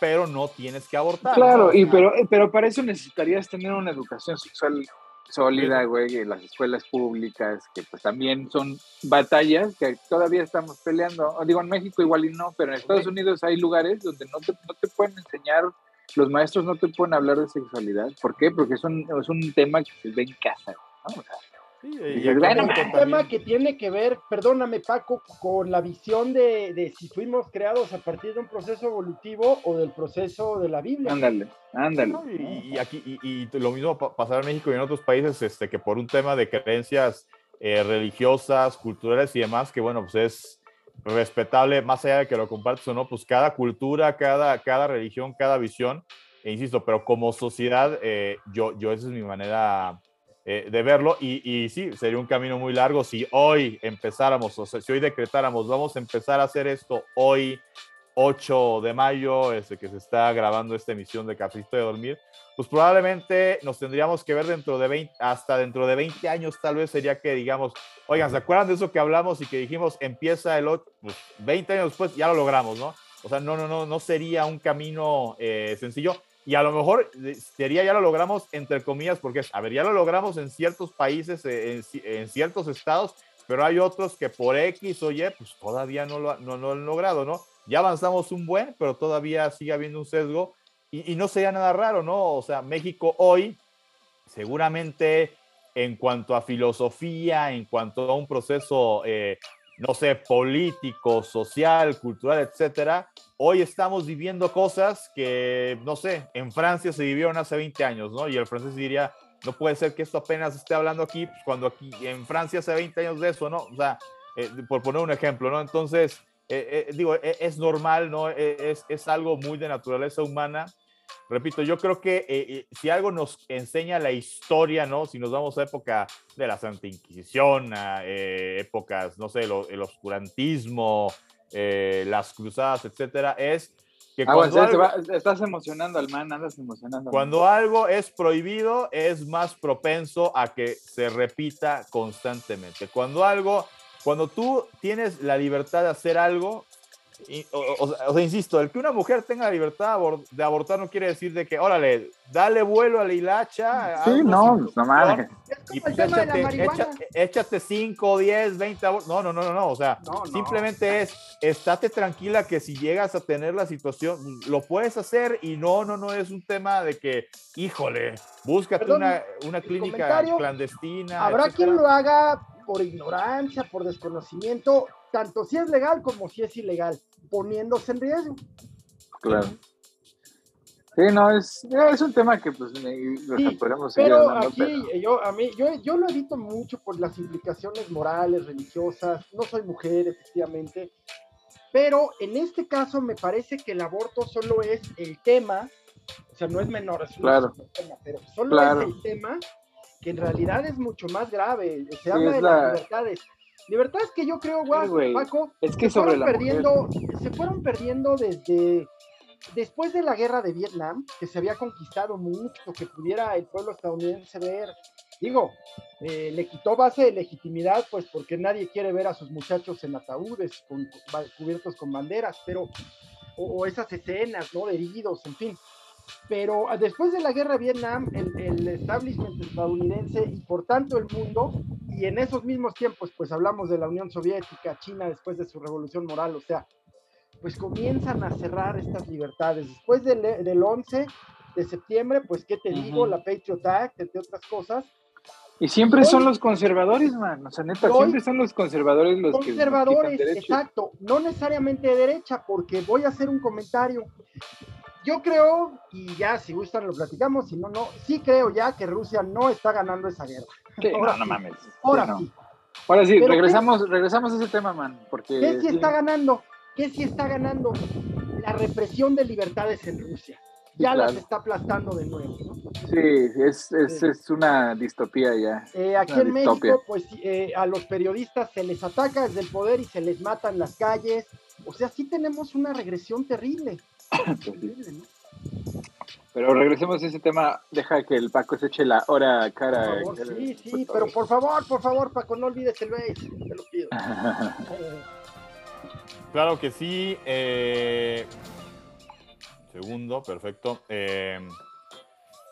pero no tienes que abortar. Claro, y pero, pero para eso necesitarías tener una educación sexual sólida, güey, en las escuelas públicas, que pues también son batallas que todavía estamos peleando. Digo, en México igual y no, pero en Estados Unidos hay lugares donde no te, no te pueden enseñar, los maestros no te pueden hablar de sexualidad. ¿Por qué? Porque es un, es un tema que se ve en casa, ¿no? O sea, y es un tema que tiene que ver, perdóname Paco, con la visión de, si fuimos creados a partir de un proceso evolutivo o del proceso de la Biblia. Ándale, ándale. y, aquí, y, lo mismo pasar en México y en otros países, este, que por un tema de creencias eh, religiosas, culturales y demás, que bueno, pues es respetable, más allá de que lo compartes o no, pues cada cultura, cada, cada religión, cada visión, e insisto, pero como sociedad, eh, yo, yo esa es mi manera eh, de verlo. Y, y, sí, sería un camino muy largo si hoy empezáramos, o sea, si hoy decretáramos, vamos a empezar a hacer esto hoy, 8 de mayo, este, que se está grabando esta emisión de Cafecito de Dormir, pues probablemente nos tendríamos que ver dentro de 20, hasta dentro de 20 años, tal vez sería que digamos, oigan, ¿se acuerdan de eso que hablamos y que dijimos empieza el 8, pues 20 años después ya lo logramos, ¿no? O sea, no, no, no, no sería un camino eh, sencillo y a lo mejor sería ya lo logramos entre comillas, porque a ver, ya lo logramos en ciertos países, eh, en, ciertos estados, pero hay otros que por X o Y, pues todavía no lo, no, han logrado, ¿no? Ya avanzamos un buen, pero todavía sigue habiendo un sesgo y, no sería nada raro, ¿no? O sea, México hoy, seguramente en cuanto a filosofía, en cuanto a un proceso, eh, no sé, político, social, cultural, etcétera, hoy estamos viviendo cosas que, no sé, en Francia se vivieron hace 20 años, ¿no? Y el francés diría, no puede ser que esto apenas esté hablando aquí, pues, cuando aquí en Francia hace 20 años de eso, ¿no? O sea, eh, por poner un ejemplo, ¿no? Entonces, eh, eh, digo, es normal, ¿no? Es, es, algo muy de naturaleza humana. Repito, yo creo que si algo nos enseña la historia, ¿no? Si nos vamos a época de la Santa Inquisición, a épocas, no sé, el oscurantismo, eh, las cruzadas, etcétera, es que ah, cuando estás emocionando al man, andas emocionando. Cuando algo es prohibido, es más propenso a que se repita constantemente. Cuando algo, cuando tú tienes la libertad de hacer algo, o, sea, insisto, el que una mujer tenga la libertad de abortar no quiere decir de que, órale, dale vuelo a la hilacha. Sí, no, no mames. Y pues échate, 5, 10, 20 abortos. No, no, no, no, no. O sea, simplemente es, estate tranquila que si llegas a tener la situación, lo puedes hacer y no, no, no es un tema de que, híjole, búscate una, una clínica clandestina. Habrá quien lo haga por ignorancia, por desconocimiento, tanto si es legal como si es ilegal, poniéndose en riesgo. Claro. Sí, no, es, es un tema que pues sí, podemos seguir pero aquí yo a mí yo, yo lo evito mucho por las implicaciones morales, religiosas. No soy mujer, efectivamente, pero en este caso me parece que el aborto solo es el tema, o sea, no es menor, es claro. tema, pero solo es el tema que en realidad es mucho más grave. Se habla de las libertades. Libertades que yo creo, guau, Paco, es que se sobre fueron perdiendo, se fueron perdiendo desde después de la guerra de Vietnam, que se había conquistado mucho, que pudiera el pueblo estadounidense ver, digo, eh, le quitó base de legitimidad, pues porque nadie quiere ver a sus muchachos en ataúdes con, cubiertos con banderas, pero, o, esas escenas, ¿no? De heridos, en fin. Pero después de la guerra de Vietnam, el, el establishment estadounidense y por tanto el mundo, y en esos mismos tiempos, pues hablamos de la Unión Soviética, China después de su revolución moral, o sea, pues comienzan a cerrar estas libertades. Después del, del 11 de septiembre, pues, ¿qué te digo? La Patriot Act, entre otras cosas. Y siempre son los conservadores, man. O sea, neta, siempre son los conservadores los conservadores, que. exacto. No necesariamente de derecha, porque voy a hacer un comentario. Yo creo, y ya si gustan lo platicamos, si no, no, sí creo ya que Rusia no está ganando esa guerra. no, no mames. Ahora sí. Ahora sí, regresamos, regresamos a ese tema, man. Porque, ¿Qué sí está ganando? ¿Qué sí está ganando? La represión de libertades en Rusia. Ya las está aplastando de nuevo. Sí, es, es, es, una distopía ya. Eh, aquí en México, pues eh, a los periodistas se les ataca desde el poder y se les mata en las calles. O sea, sí tenemos una regresión terrible. Pero regresemos a ese tema. Deja que el Paco se eche la hora cara. sí, sí, pero por favor, por favor, Paco, no olvides el beso. Te lo pido. Claro que sí. Eh, segundo, perfecto. Eh,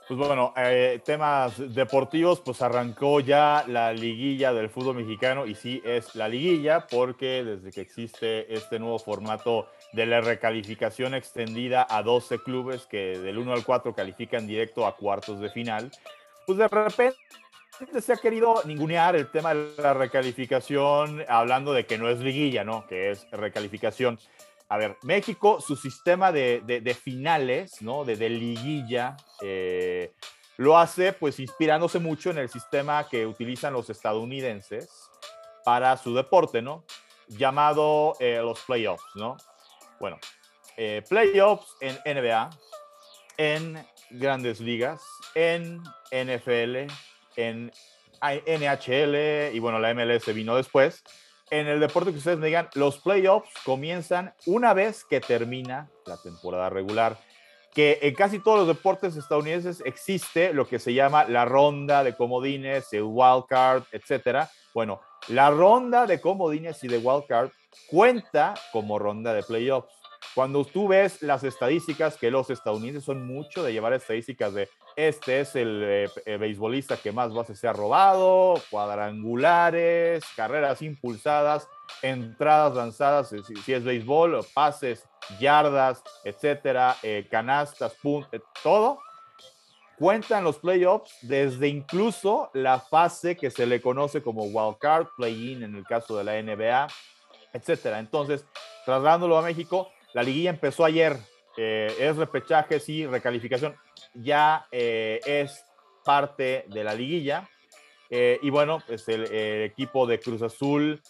pues bueno, eh, temas deportivos, pues arrancó ya la liguilla del fútbol mexicano y sí es la liguilla porque desde que existe este nuevo formato de la recalificación extendida a 12 clubes que del 1 al 4 califican directo a cuartos de final, pues de repente se ha querido ningunear el tema de la recalificación, hablando de que no es liguilla, ¿no? Que es recalificación. A ver, México, su sistema de, de, finales, ¿no? De, de liguilla, eh, lo hace pues inspirándose mucho en el sistema que utilizan los estadounidenses para su deporte, ¿no? Llamado eh, los playoffs, ¿no? Bueno, eh, playoffs en NBA, en grandes ligas, en NFL, en NHL y bueno, la MLS vino después. En el deporte que ustedes me digan, los playoffs comienzan una vez que termina la temporada regular. Que en casi todos los deportes estadounidenses existe lo que se llama la ronda de comodines, el wild card, etcétera. Bueno, la ronda de comodines y de wild card cuenta como ronda de playoffs. Cuando tú ves las estadísticas, que los estadounidenses son mucho de llevar estadísticas de este es el eh, eh, beisbolista que más bases se ha robado, cuadrangulares, carreras impulsadas, entradas lanzadas, si, es béisbol, pases, yardas, etcétera, eh, canastas, puntos, todo. Cuentan los playoffs desde incluso la fase que se le conoce como wild card, play-in en el caso de la NBA, etcétera. Entonces, trasladándolo a México, la liguilla empezó ayer. Eh, es repechaje, sí, recalificación. Ya eh, es parte de la liguilla. Eh, y bueno, pues el, equipo de Cruz Azul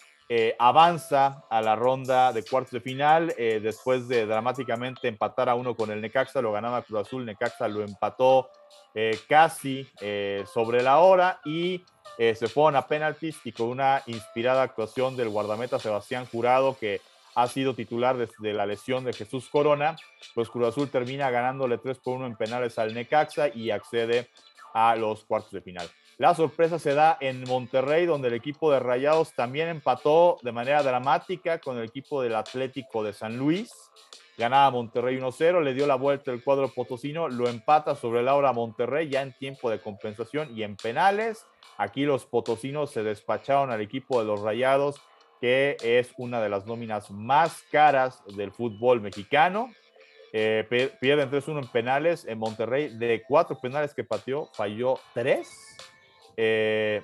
avanza a la ronda de cuartos de final después de dramáticamente empatar a uno con el Necaxa. Lo ganaba Cruz Azul, Necaxa lo empató casi sobre la hora y se fueron a penaltis y con una inspirada actuación del guardameta Sebastián Jurado que ha sido titular desde la lesión de Jesús Corona, pues Cruz Azul termina ganándole 3 por 1 en penales al Necaxa y accede a los cuartos de final. La sorpresa se da en Monterrey, donde el equipo de Rayados también empató de manera dramática con el equipo del Atlético de San Luis. Ganaba Monterrey 1-0, le dio la vuelta el cuadro potosino, lo empata sobre Laura Monterrey ya en tiempo de compensación y en penales. Aquí los potosinos se despacharon al equipo de los Rayados que es una de las nóminas más caras del fútbol mexicano. Eh, pierden 3-1 en penales. En Monterrey, de cuatro penales que pateó, falló tres. Eh,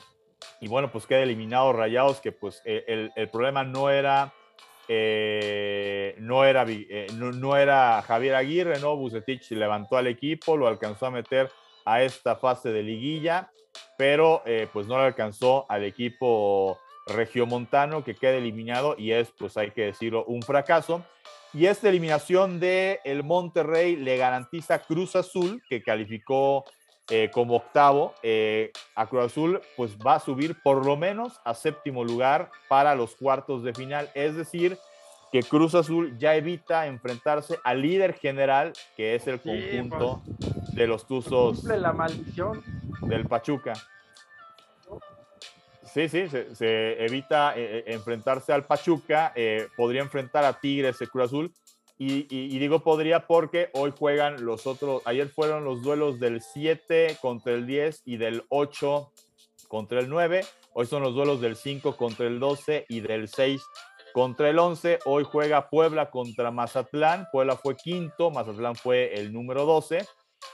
y bueno, pues queda eliminado Rayados, que pues eh, el, problema no era eh, no, era, no, era Javier Aguirre, ¿no? Bucetich levantó al equipo, lo alcanzó a meter a esta fase de liguilla, pero pues no le alcanzó al equipo regiomontano que queda eliminado y es, pues hay que decirlo, un fracaso. Y esta eliminación de el Monterrey le garantiza Cruz Azul, que calificó como octavo. a Cruz Azul, pues va a subir por lo menos a séptimo lugar para los cuartos de final. Es decir, que Cruz Azul ya evita enfrentarse al líder general, que es el conjunto pues, de los Tuzos. la maldición. Del Pachuca. Sí, sí, se, evita eh, eh, enfrentarse al Pachuca, eh, podría enfrentar a Tigres de Cruz Azul, y, digo podría porque hoy juegan los otros, ayer fueron los duelos del 7 contra el 10 y del 8 contra el 9, hoy son los duelos del 5 contra el 12 y del 6 contra el 11. Hoy juega Puebla contra Mazatlán. Puebla fue quinto, Mazatlán fue el número 12.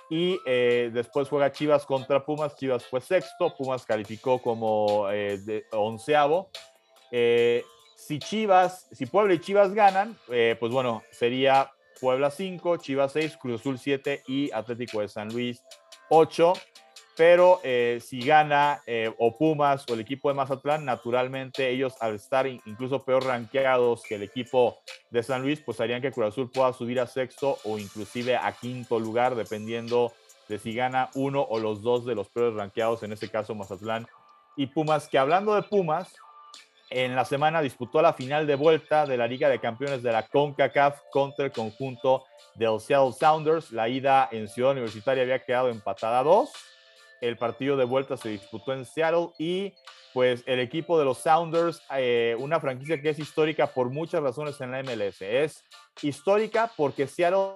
Y eh, después juega Chivas contra Pumas. Chivas fue sexto, Pumas calificó como eh, onceavo. Eh, si Chivas, si Puebla y Chivas ganan, pues bueno, sería Puebla 5, Chivas 6, Cruz Azul 7 y Atlético de San Luis 8 pero eh, si gana eh, o Pumas o el equipo de Mazatlán, naturalmente ellos al estar incluso peor rankeados que el equipo de San Luis, pues harían que Cruz Azul pueda subir a sexto o inclusive a quinto lugar, dependiendo de si gana uno o los dos de los peores rankeados, en este caso Mazatlán y Pumas, que hablando de Pumas, en la semana disputó la final de vuelta de la Liga de Campeones de la CONCACAF contra el conjunto del Seattle Sounders. La ida en Ciudad Universitaria había quedado empatada a dos el partido de vuelta se disputó en Seattle y pues el equipo de los Sounders, eh, una franquicia que es histórica por muchas razones en la MLS. Es histórica porque Seattle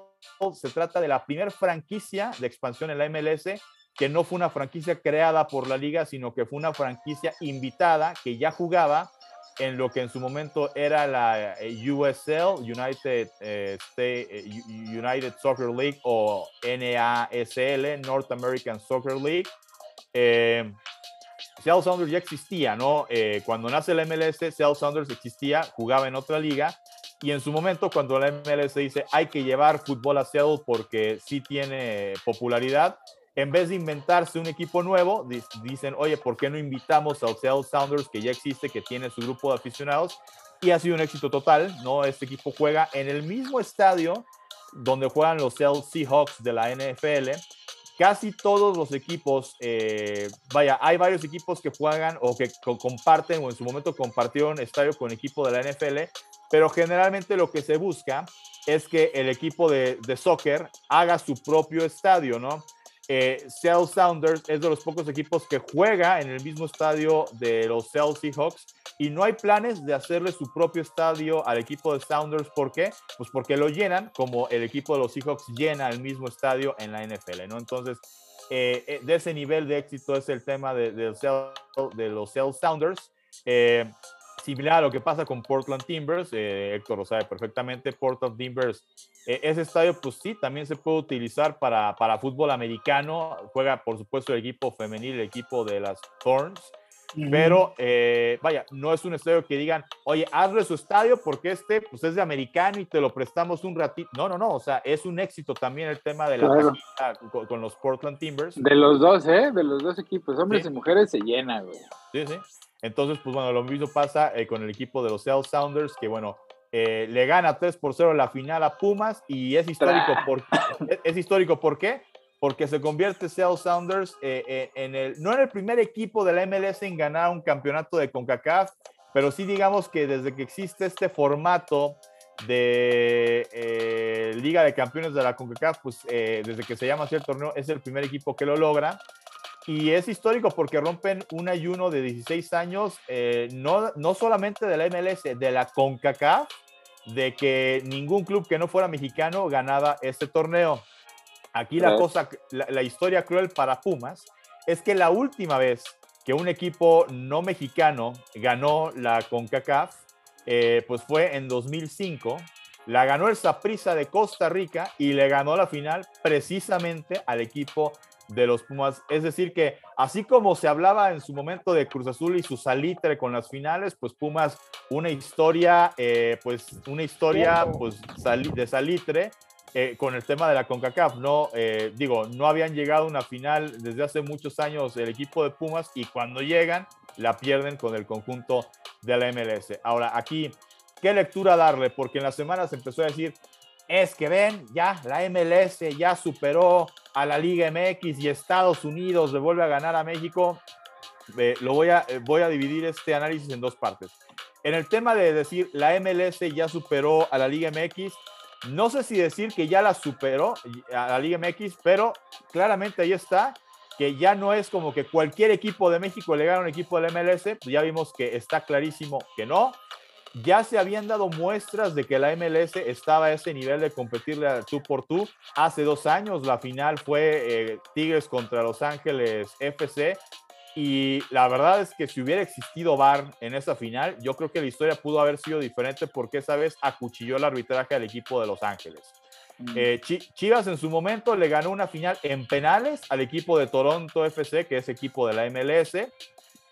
se trata de la primera franquicia de expansión en la MLS que no fue una franquicia creada por la liga, sino que fue una franquicia invitada que ya jugaba en lo que en su momento era la eh, USL, United, eh, State, United Soccer League o NASL, North American Soccer League. Eh, Seattle Sounders ya existía, ¿no? Eh, cuando nace el MLS, Seattle Sounders existía, jugaba en otra liga y en su momento cuando la MLS dice hay que llevar fútbol a Seattle porque sí tiene popularidad, en vez de inventarse un equipo nuevo, dicen, oye, ¿por qué no invitamos al Seattle Sounders que ya existe, que tiene su grupo de aficionados? Y ha sido un éxito total, ¿no? Este equipo juega en el mismo estadio donde juegan los Seahawks de la NFL casi todos los equipos, eh, vaya, hay varios equipos que juegan o que comparten o en su momento compartieron estadio con equipo de la NFL, pero generalmente lo que se busca es que el equipo de, de soccer haga su propio estadio, ¿no? Eh, Seattle Sounders es de los pocos equipos que juega en el mismo estadio de los Seattle Seahawks y no hay planes de hacerle su propio estadio al equipo de Sounders. ¿Por qué? Pues porque lo llenan como el equipo de los Seahawks llena el mismo estadio en la NFL, ¿no? Entonces, eh, eh, de ese nivel de éxito es el tema de, los Seattle Sounders. Eh, similar a lo que pasa con Portland Timbers, eh, Héctor lo sabe perfectamente, Portland Timbers, eh, ese estadio pues sí, también se puede utilizar para, para fútbol americano, juega por supuesto el equipo femenil, el equipo de las Thorns, pero eh, vaya, no es un estadio que digan, oye, hazle su estadio porque este pues es de americano y te lo prestamos un ratito. No, no, no, o sea, es un éxito también el tema de la con, con, los Portland Timbers. De los dos, ¿eh? De los dos equipos, hombres y mujeres se llena, güey. Sí, sí. Entonces, pues bueno, lo mismo pasa eh, con el equipo de los Seattle Sounders, que bueno, eh, le gana 3 por 0 la final a Pumas y es histórico, por, es, histórico ¿por qué? Porque se convierte Seattle Sounders eh, en el, no en el primer equipo de la MLS en ganar un campeonato de CONCACAF, pero sí digamos que desde que existe este formato de Liga de Campeones de la CONCACAF, pues desde que se llama así el torneo, es el primer equipo que lo logra. Y es histórico porque rompen un ayuno de 16 años, eh, no, no solamente de la MLS, de la CONCACAF, de que ningún club que no fuera mexicano ganaba este torneo. Aquí la cosa, la, historia cruel para Pumas es que la última vez que un equipo no mexicano ganó la CONCACAF, eh, pues fue en 2005. La ganó el Saprissa de Costa Rica y le ganó la final precisamente al equipo de los Pumas. Es decir, que así como se hablaba en su momento de Cruz Azul y su salitre con las finales, pues Pumas, una historia, eh, pues una historia pues, de salitre. Eh, con el tema de la CONCACAF, no eh, digo, no habían llegado a una final desde hace muchos años el equipo de Pumas y cuando llegan la pierden con el conjunto de la MLS. Ahora, aquí, ¿qué lectura darle? Porque en las semanas empezó a decir, es que ven, ya la MLS ya superó a la Liga MX y Estados Unidos le vuelve a ganar a México. Eh, lo voy a, eh, voy a dividir este análisis en dos partes. En el tema de decir la MLS ya superó a la Liga MX, no sé si decir que ya la superó a la Liga MX, pero claramente ahí está que ya no es como que cualquier equipo de México le gana a un equipo de la MLS, ya vimos que está clarísimo que no ya se habían dado muestras de que la MLS estaba a ese nivel de competirle al tú por tú. Hace dos años la final fue eh, Tigres contra Los Ángeles FC y la verdad es que si hubiera existido VAR en esa final, yo creo que la historia pudo haber sido diferente porque esa vez acuchilló el arbitraje al equipo de Los Ángeles. Mm. Eh, Chivas en su momento le ganó una final en penales al equipo de Toronto FC, que es equipo de la MLS.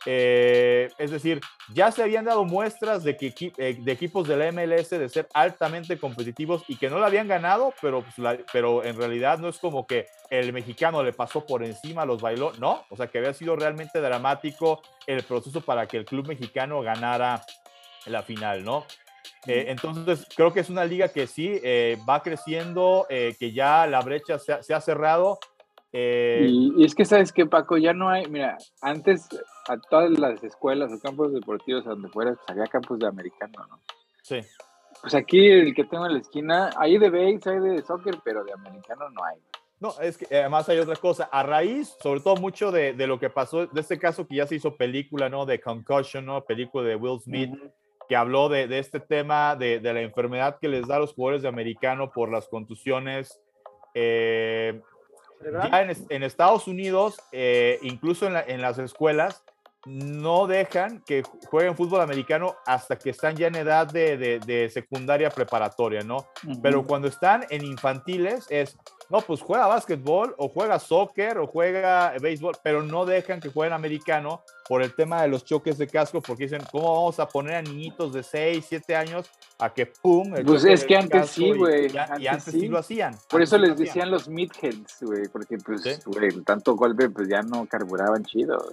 Eh, es decir, ya se habían dado muestras de, que, eh, de equipos de la MLS de ser altamente competitivos y que no la habían ganado, pero, pues, pero en realidad no es como que el mexicano le pasó por encima, los bailó, no, o sea que había sido realmente dramático el proceso para que el club mexicano ganara la final, ¿no? Eh, entonces, creo que es una liga que sí va creciendo, que ya la brecha se ha cerrado eh, y, es que, ¿sabes que Paco? Ya no hay, mira, antes a todas las escuelas o campos deportivos a donde fuera, pues había campos de americano, ¿no? Sí. Pues aquí el que tengo en la esquina, hay de base, hay de soccer, pero de americano no hay. No, es que además hay otra cosa. A raíz, sobre todo mucho de, de, lo que pasó, de este caso que ya se hizo película, ¿no? De Concussion, ¿no? Película de Will Smith, que habló de, de, este tema de, de, la enfermedad que les da a los jugadores de americano por las contusiones. Eh, ya en, Estados Unidos, eh, incluso en, las escuelas, no dejan que jueguen fútbol americano hasta que están ya en edad de, secundaria preparatoria, ¿no? Pero cuando están en infantiles es no, pues juega básquetbol o juega soccer o juega béisbol, pero no dejan que jueguen americano por el tema de los choques de casco, porque dicen, ¿cómo vamos a poner a niñitos de 6, 7 años a que pum? Pues es que antes sí, güey. Y, antes, sí. lo hacían. Por eso les decían los midheads, güey, porque pues, güey, tanto golpe, pues ya no carburaban chido.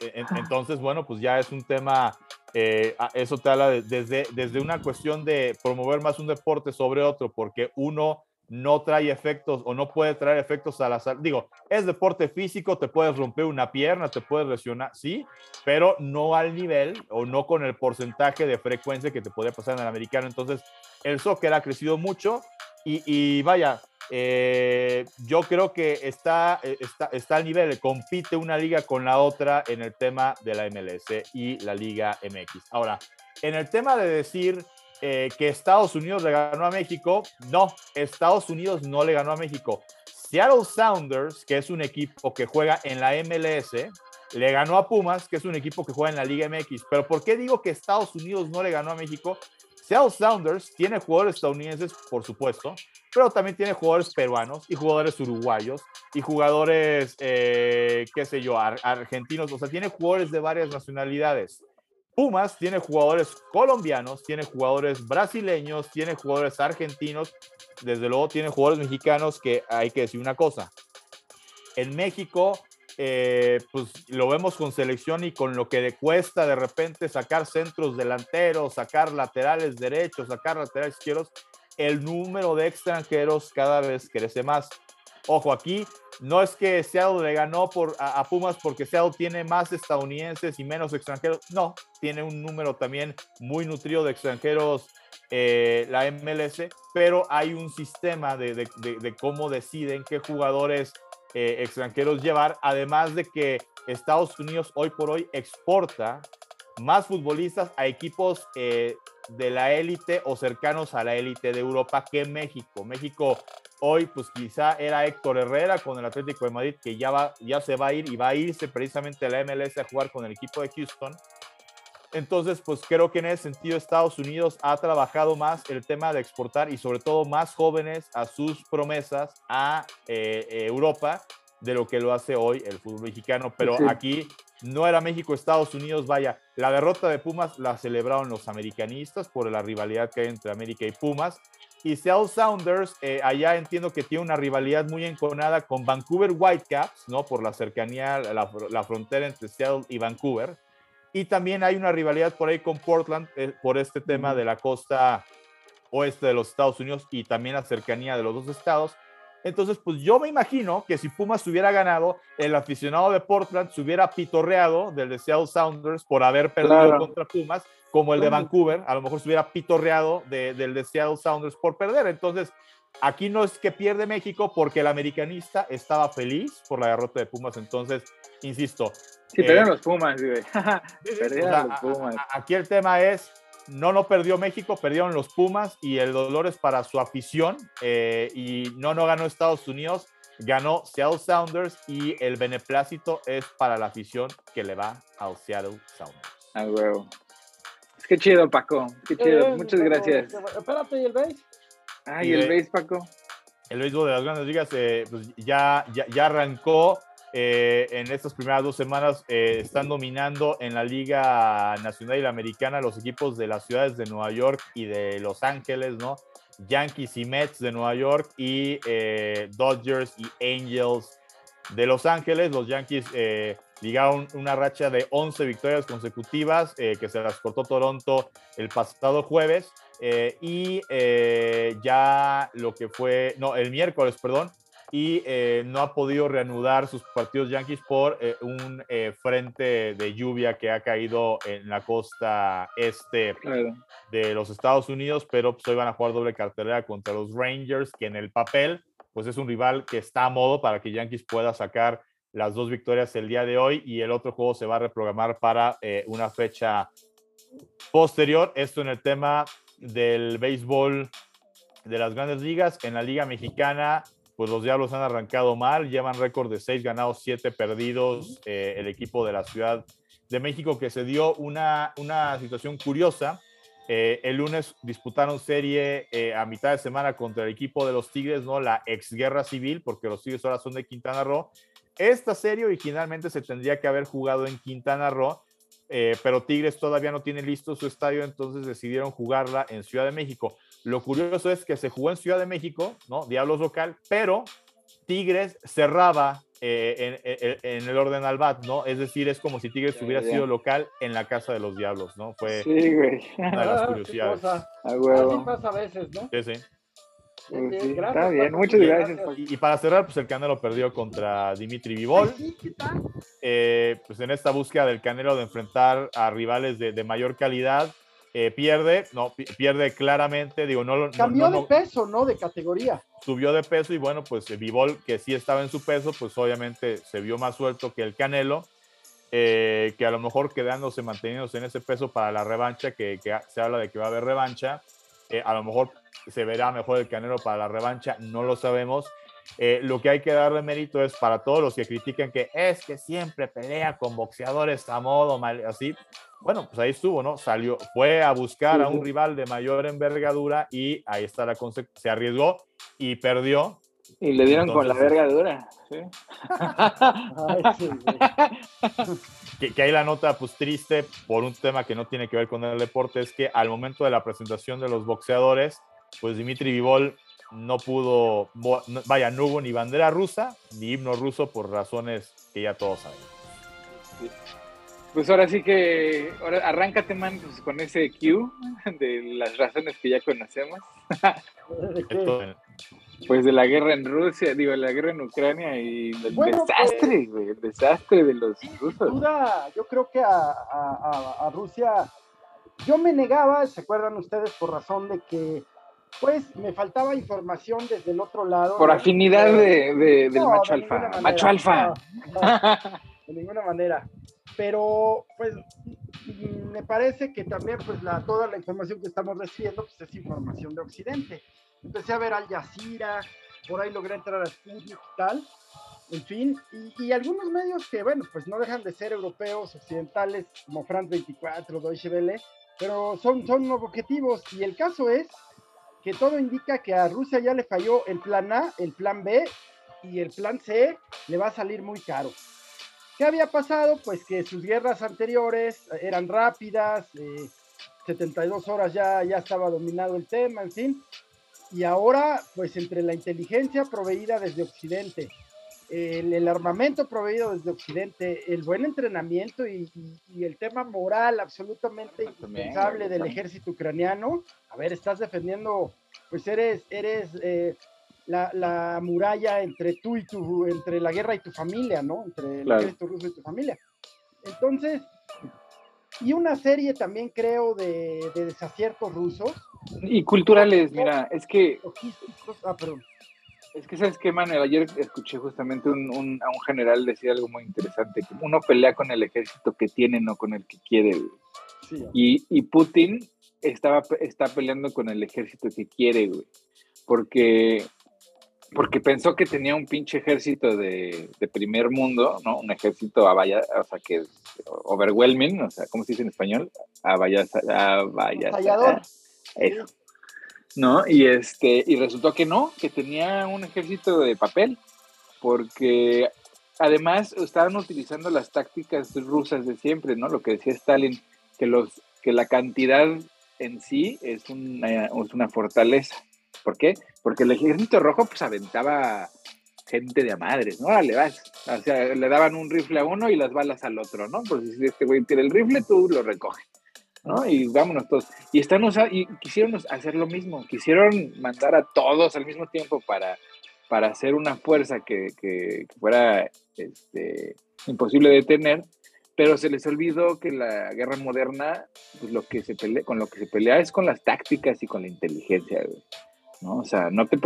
Entonces, bueno, pues ya es un tema eh, eso te habla desde, desde una cuestión de promover más un deporte sobre otro, porque uno no trae efectos o no puede traer efectos a la salud. Digo, es deporte físico, te puedes romper una pierna, te puedes lesionar, sí, pero no al nivel o no con el porcentaje de frecuencia que te podría pasar en el americano. Entonces, el soccer ha crecido mucho y, vaya, eh, yo creo que está, eh, está, está al nivel, compite una liga con la otra en el tema de la MLS y la Liga MX. Ahora, en el tema de decir eh, que Estados Unidos le ganó a México. No, Estados Unidos no le ganó a México. Seattle Sounders, que es un equipo que juega en la MLS, le ganó a Pumas, que es un equipo que juega en la Liga MX. Pero ¿por qué digo que Estados Unidos no le ganó a México? Seattle Sounders tiene jugadores estadounidenses, por supuesto, pero también tiene jugadores peruanos y jugadores uruguayos y jugadores, eh, qué sé yo, argentinos. O sea, tiene jugadores de varias nacionalidades. Pumas tiene jugadores colombianos, tiene jugadores brasileños, tiene jugadores argentinos, desde luego tiene jugadores mexicanos que hay que decir una cosa. En México, eh, pues lo vemos con selección y con lo que le cuesta de repente sacar centros delanteros, sacar laterales derechos, sacar laterales izquierdos, el número de extranjeros cada vez crece más. Ojo, aquí no es que Seattle le ganó por, a, Pumas porque Seattle tiene más estadounidenses y menos extranjeros. No, tiene un número también muy nutrido de extranjeros eh, la MLS, pero hay un sistema de, cómo deciden qué jugadores eh, extranjeros llevar, además de que Estados Unidos hoy por hoy exporta más futbolistas a equipos eh, de la élite o cercanos a la élite de Europa que México. México Hoy, pues quizá era Héctor Herrera con el Atlético de Madrid, que ya, va, ya se va a ir y va a irse precisamente a la MLS a jugar con el equipo de Houston. Entonces, pues creo que en ese sentido Estados Unidos ha trabajado más el tema de exportar y sobre todo más jóvenes a sus promesas a eh, Europa de lo que lo hace hoy el fútbol mexicano. Pero aquí no era México-Estados Unidos, vaya, la derrota de Pumas la celebraron los americanistas por la rivalidad que hay entre América y Pumas. Y Seattle Sounders, eh, allá entiendo que tiene una rivalidad muy enconada con Vancouver Whitecaps, ¿no? Por la cercanía, la, la frontera entre Seattle y Vancouver. Y también hay una rivalidad por ahí con Portland eh, por este tema de la costa oeste de los Estados Unidos y también la cercanía de los dos estados. Entonces, pues yo me imagino que si Pumas hubiera ganado, el aficionado de Portland se hubiera pitorreado del de Seattle Sounders por haber perdido contra Pumas, como el de Vancouver, a lo mejor se hubiera pitorreado del de Seattle Sounders por perder. Entonces, aquí no es que pierde México porque el americanista estaba feliz por la derrota de Pumas. Entonces, insisto, Sí, perdieron los Pumas, güey. perdieron los Pumas. aquí el tema es, no no perdió México, perdieron los Pumas y el dolor es para su afición. Eh, y no, no ganó Estados Unidos, ganó Seattle Sounders y el beneplácito es para la afición que le va al Seattle Sounders. Ah, huevo. Es que chido, Paco. Qué chido. Muchas gracias. Espérate, ¿y el base? Ah, ¿y el base, Paco? El béisbol de las grandes ligas eh, pues ya, ya, ya arrancó. Eh, en estas primeras dos semanas eh, están dominando en la Liga Nacional y la Americana los equipos de las ciudades de Nueva York y de Los Ángeles, ¿no? Yankees y Mets de Nueva York y eh, Dodgers y Angels de Los Ángeles. Los Yankees ligaron una racha de 11 victorias consecutivas que se las cortó Toronto el pasado jueves. y ya lo que fue, no, el miércoles, perdón, y eh, no ha podido reanudar sus partidos Yankees por eh, un eh, frente de lluvia que ha caído en la costa este de los Estados Unidos, pero pues hoy van a jugar doble cartelera contra los Rangers, que en el papel pues es un rival que está a modo para que Yankees pueda sacar las dos victorias el día de hoy y el otro juego se va a reprogramar para una fecha posterior. Esto en el tema del béisbol de las grandes ligas. En la Liga Mexicana, pues los Diablos han arrancado mal, llevan récord de seis ganados, siete perdidos, eh, el equipo de la Ciudad de México que se dio una, una situación curiosa. Eh, el lunes disputaron serie eh, a mitad de semana contra el equipo de los Tigres, ¿no? La exguerra civil, porque los Tigres ahora son de Quintana Roo. Esta serie originalmente se tendría que haber jugado en Quintana Roo, pero Tigres todavía no tiene listo su estadio, entonces decidieron jugarla en Ciudad de México. Lo curioso es que se jugó en Ciudad de México, ¿no? Diablos local, pero Tigres cerraba eh, en, el orden al bat, ¿no? Es decir, es como si Tigres hubiera sido local en la casa de los Diablos, ¿no? Fue sí, güey. una de las ah, curiosidades. Así pasa a veces, ¿no? Sí, sí. Pues está bien, muchas gracias. Y, para cerrar, pues el Canelo perdió contra Dimitri Vivol. Eh, pues en esta búsqueda del Canelo de enfrentar a rivales de, de mayor calidad, eh, pierde, no, pierde claramente, digo, no Cambió de peso, ¿no? De categoría. Subió de peso y bueno, pues Vivol, que sí estaba en su peso, pues obviamente se vio más suelto que el Canelo, eh, que a lo mejor quedándose, manteniéndose en ese peso para la revancha, que, se habla de que va a haber revancha, eh, a lo mejor se verá mejor el Canelo para la revancha, no lo sabemos. lo que hay que darle mérito es para todos los que critican que es que siempre pelea con boxeadores a modo, mal, así bueno, pues ahí estuvo, ¿no? Salió, fue a buscar a un rival de mayor envergadura y ahí está la consecuencia. Se arriesgó y perdió. Y le dieron con la envergadura, ¿sí? que, que, ahí la nota, pues triste, por un tema que no tiene que ver con el deporte, es que al momento de la presentación de los boxeadores, pues Dimitri Vivol no pudo, vaya, no hubo ni bandera rusa ni himno ruso por razones que ya todos sabemos. Pues ahora sí que, ahora arráncate, man, pues, con ese cue de las razones que ya conocemos. pues de la guerra en Rusia, digo, la guerra en Ucrania y el desastre, güey, el desastre de los rusos. Duda, yo creo que a, Rusia, yo me negaba, ¿se acuerdan ustedes? Por razón de que, pues, me faltaba información desde el otro lado. Por afinidad de, del macho alfa. Macho alfa. de ninguna manera pero pues me parece que también pues la, toda la información que estamos recibiendo pues es información de Occidente. Empecé a ver Al Jazeera, por ahí logré entrar a Sputnik y tal, en fin, y, algunos medios que, bueno, pues no dejan de ser europeos, occidentales, como France 24, Deutsche Welle, pero son, son objetivos. Y el caso es que todo indica que a Rusia ya le falló el plan A, el plan B y el plan C le va a salir muy caro. ¿Qué había pasado? Pues que sus guerras anteriores eran rápidas, 72 eh, horas ya, ya estaba dominado el tema, en fin. Y ahora, pues entre la inteligencia proveída desde Occidente, el, armamento proveído desde Occidente, el buen entrenamiento y, el tema moral absolutamente indispensable del ejército ucraniano. A ver, estás defendiendo, pues eres, eres eh, la, muralla entre tú y tu, entre la guerra y tu familia, ¿no? Entre el ejército ruso y tu familia. Entonces, y una serie también creo de, de desaciertos rusos. Y culturales, mira, es que... Ah, perdón es que, ¿sabes qué, Manuel? Ayer escuché justamente un, a un general decir algo muy interesante, que uno pelea con el ejército que tiene, no con el que quiere. y, y, Putin estaba, está peleando con el ejército que quiere, güey. Porque, porque pensó que tenía un pinche ejército de, de primer mundo, ¿no? Un ejército vaya o sea, que overwhelming, o sea, ¿cómo se dice en español? Avaya, avaya, Eso. ¿No? Y, este, y resultó que no, que tenía un ejército de papel, porque además estaban utilizando las tácticas rusas de siempre, ¿no? Lo que decía Stalin, que, los, que la cantidad en sí es una, es una fortaleza. ¿Por qué? Porque el ejército rojo pues aventaba gente de a ¿no? le vas. O sea, le daban un rifle a uno y las balas al otro, ¿no? Pues si este güey tiene el rifle, tú lo recoges. ¿No? Y vámonos todos. Y están y quisieron hacer lo mismo, quisieron mandar a todos al mismo tiempo para, para hacer una fuerza que, que, fuera este, imposible de detener, pero se les olvidó que la guerra moderna, pues lo que se pelea, con lo que se pelea es con las tácticas y con la inteligencia, ¿no? O sea, no te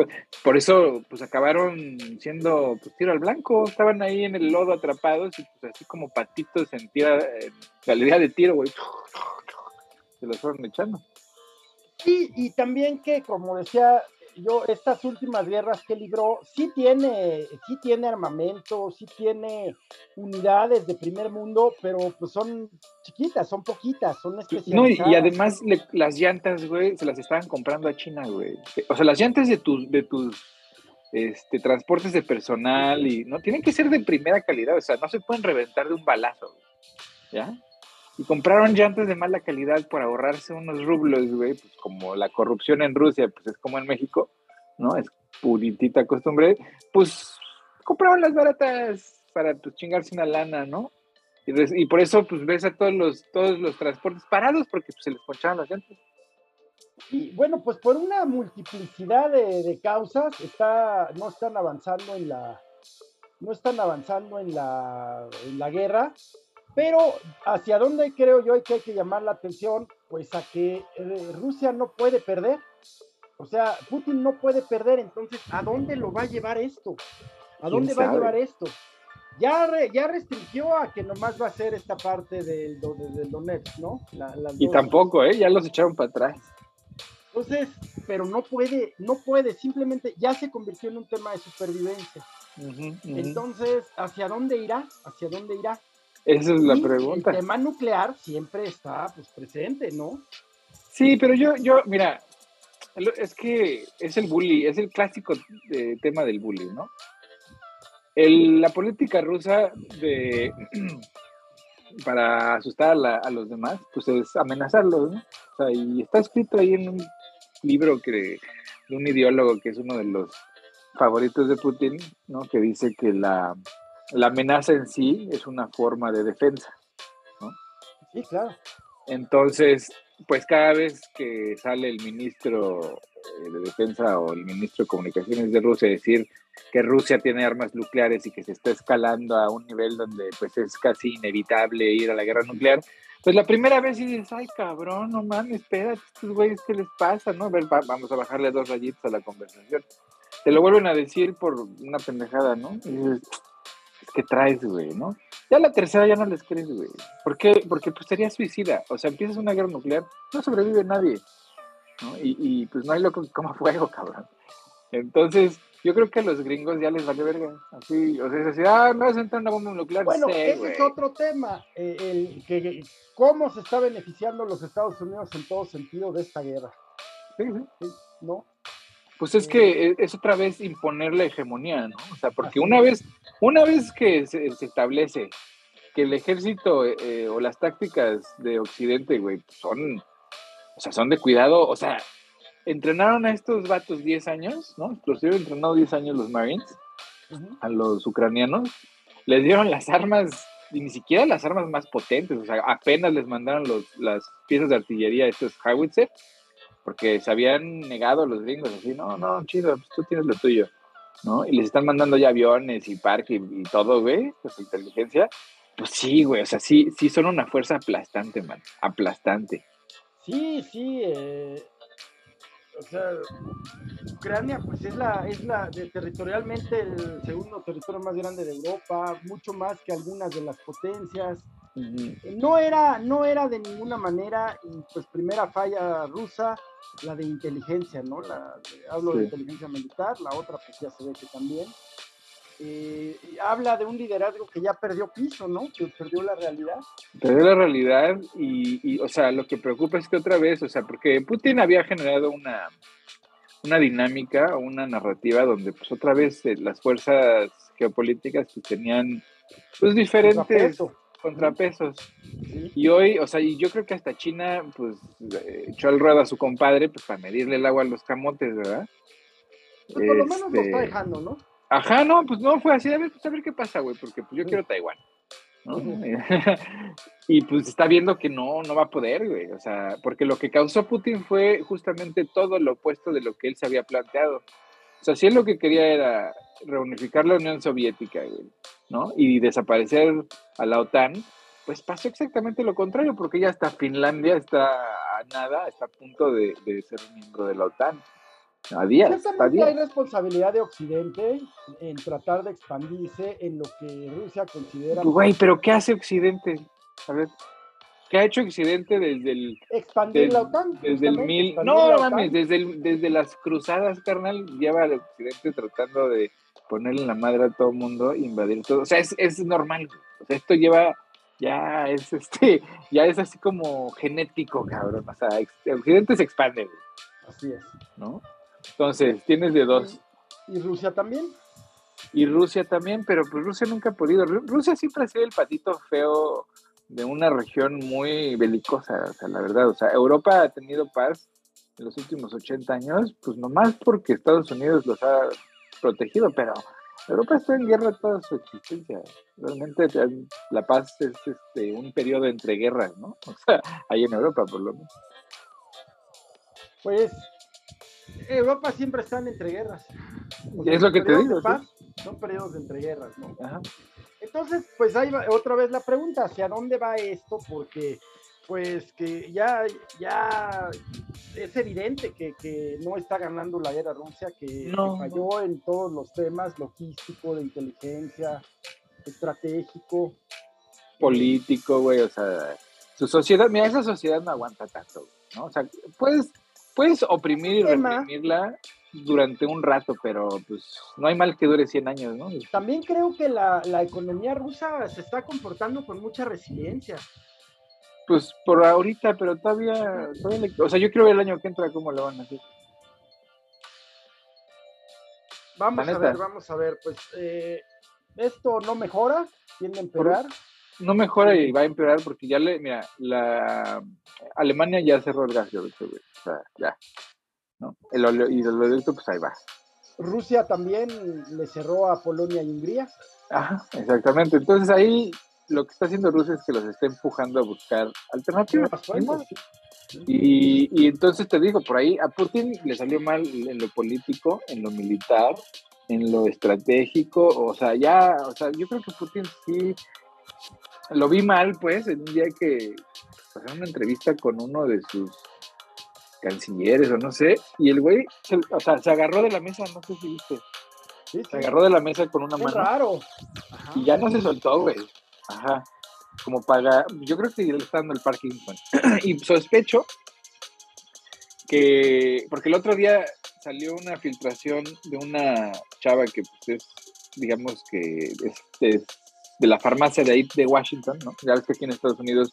por eso pues acabaron siendo pues, tiro al blanco, estaban ahí en el lodo atrapados y pues así como patitos en tira, en galería de tiro, güey se los fueron echando. Sí, y también que, como decía yo, estas últimas guerras que libró, sí tiene, sí tiene armamento, sí tiene unidades de primer mundo, pero pues son chiquitas, son poquitas, son especializadas. No, y, además las llantas, güey, se las estaban comprando a China, güey. O sea, las llantas de tus, de tus este, transportes de personal y no tienen que ser de primera calidad, o sea, no se pueden reventar de un balazo, ¿ya? Y compraron llantas de mala calidad por ahorrarse unos rublos, güey, pues como la corrupción en Rusia, pues es como en México, ¿no? Es puritita costumbre, pues compraron las baratas para pues, chingarse una lana, ¿no? Y, por eso pues ves a todos los, todos los transportes parados porque pues, se les ponchaban las llantas. Y bueno, pues por una multiplicidad de, de, causas está, no están avanzando en la, no están avanzando en la, en la guerra pero hacia dónde creo yo que hay que llamar la atención, pues a que eh, Rusia no puede perder. O sea, Putin no puede perder, entonces, ¿a dónde lo va a llevar esto? ¿A dónde va a llevar esto? Ya, ya restringió a que nomás va a ser esta parte del, del Donetsk, ¿no? y tampoco, ¿eh? Ya los echaron para atrás. Entonces, pero no puede, no puede, simplemente ya se convirtió en un tema de supervivencia. Entonces, ¿hacia dónde irá? ¿Hacia dónde irá? Esa es la pregunta. El tema nuclear siempre está pues, presente, ¿no? Sí, pero yo, yo, mira, es que es el bully, es el clásico eh, tema del bully, ¿no? la política rusa de para asustar a, los demás, pues es amenazarlos, ¿no? O sea, y está escrito ahí en un libro que, de un ideólogo que es uno de los favoritos de Putin, ¿no? Que dice que la, la amenaza en sí es una forma de defensa. ¿no? Sí, claro. Entonces, pues cada vez que sale el ministro eh, de Defensa o el ministro de Comunicaciones de Rusia decir que Rusia tiene armas nucleares y que se está escalando a un nivel donde pues es casi inevitable ir a la guerra nuclear, pues la primera vez dices, ay cabrón, no mames, espérate, estos güeyes, ¿qué les pasa? ¿No? vamos a bajarle dos rayitos a la conversación. Te lo vuelven a decir por una pendejada, ¿no? Y dices, que traes, güey, ¿no? Ya la tercera ya no les crees, güey. ¿Por qué? Porque pues sería suicida. O sea, empiezas una guerra nuclear, no sobrevive nadie, ¿no? Y, y pues no hay loco que coma fuego, cabrón. Entonces, yo creo que a los gringos ya les vale verga. Así, o sea, es así, ah, a entrar una bomba nuclear. Bueno, ese es otro tema, eh, el, que, cómo se está beneficiando los Estados Unidos en todo sentido de esta guerra. Sí, sí. ¿No? Pues es que es otra vez imponer la hegemonía, ¿no? O sea, porque una vez, una vez que se, establece que el ejército eh, o las tácticas de Occidente, güey, son, o sea, son de cuidado, o sea, entrenaron a estos vatos 10 años, ¿no? Los hubieron entrenado 10 años los Marines, a los ucranianos, les dieron las armas, y ni siquiera las armas más potentes, o sea, apenas les mandaron los, las piezas de artillería, estos howitzer, porque se habían negado los gringos, así, no, no, chido, pues tú tienes lo tuyo, ¿no? Y les están mandando ya aviones y parque y, todo, güey, pues inteligencia. Pues sí, güey, o sea, sí, sí son una fuerza aplastante, man, aplastante. Sí, sí, eh, o sea, Ucrania pues es la, es la territorialmente el segundo territorio más grande de Europa, mucho más que algunas de las potencias. No era, no era de ninguna manera, y pues primera falla rusa, la de inteligencia, ¿no? La, hablo de inteligencia militar, la otra pues ya se ve que también. Eh, habla de un liderazgo que ya perdió piso, ¿no? Que perdió la realidad. Perdió la realidad y, o sea, lo que preocupa es que otra vez, o sea, porque Putin había generado una, una dinámica, una narrativa donde pues otra vez eh, las fuerzas geopolíticas pues, tenían pues diferentes contrapesos. Y hoy, o sea, y yo creo que hasta China, pues, echó al ruedo a su compadre, pues, para medirle el agua a los camotes, ¿verdad? Pues, por lo menos lo está este, dejando, ¿no? Ajá, no, pues no, fue así, a ver, pues, a ver qué pasa, güey, porque pues yo quiero Taiwán. y pues está viendo que no, no va a poder, güey. O sea, porque lo que causó Putin fue justamente todo lo opuesto de lo que él se había planteado. O sea, si él lo que quería era reunificar la Unión Soviética, güey, ¿no? Y desaparecer a la OTAN, pues pasó exactamente lo contrario, porque ya hasta Finlandia está a nada, está a punto de, de ser miembro de la OTAN. A días, hay responsabilidad de Occidente en tratar de expandirse en lo que Rusia considera. Güey, pero ¿qué hace Occidente? A ver. ¿Qué ha hecho Occidente desde el. Expandir la OTAN. Desde el mil. No, mames, desde, desde las cruzadas, carnal, lleva al Occidente tratando de ponerle la madre a todo el mundo, invadir todo. O sea, es, es normal. O sea, esto lleva. Ya es este. Ya es así como genético, cabrón. O sea, Occidente se expande, güey. Así es. ¿No? Entonces, tienes de dos. ¿Y Rusia también? Y Rusia también, pero pues Rusia nunca ha podido. Rusia siempre ha sido el patito feo de una región muy belicosa, o sea, la verdad. O sea, Europa ha tenido paz en los últimos 80 años, pues nomás porque Estados Unidos los ha protegido, pero Europa está en guerra toda su existencia. Realmente la paz es este, un periodo entre guerras, ¿no? O sea, ahí en Europa, por lo menos. Pues Europa siempre está en entreguerras. es lo que te digo. Son periodos de entreguerras, ¿no? Entonces, pues ahí va otra vez la pregunta, ¿hacia dónde va esto? Porque, pues que ya, ya es evidente que, no está ganando la guerra Rusia, que, falló en todos los temas, logístico, de inteligencia, estratégico. Político, güey, o sea, su sociedad, mira, esa sociedad no aguanta tanto, ¿no? O sea, puedes puedes oprimir y reprimirla durante un rato, pero pues no hay mal que dure 100 años, ¿no? También creo que la, economía rusa se está comportando con mucha resiliencia. Pues por ahorita, pero todavía, o sea, yo quiero ver el año que entra cómo lo van a hacer. Vamos a ver, vamos a ver, pues eh, esto no mejora, tiende a empeorar no mejora y va a empeorar porque ya le, mira, la Alemania ya cerró el gas, o sea, ya, ¿no? El y el oleoducto, pues ahí va. Rusia también le cerró a Polonia y Hungría. Ajá, exactamente. Entonces ahí lo que está haciendo Rusia es que los está empujando a buscar alternativas. Y, y entonces te digo, por ahí a Putin le salió mal en lo político, en lo militar, en lo estratégico, o sea, ya, o sea, yo creo que Putin sí lo vi mal, pues, en un día que pasaron una entrevista con uno de sus cancilleres o no sé, y el güey, o sea, se agarró de la mesa, no sé si viste. Se agarró de la mesa con una mano. raro. y ya no se soltó, güey. Ajá. Como para, yo creo que le está dando el Parkinson. y sospecho que, porque el otro día salió una filtración de una chava que pues, es, digamos que es, de la farmacia de ahí de Washington, ¿no? Ya ves que aquí en Estados Unidos,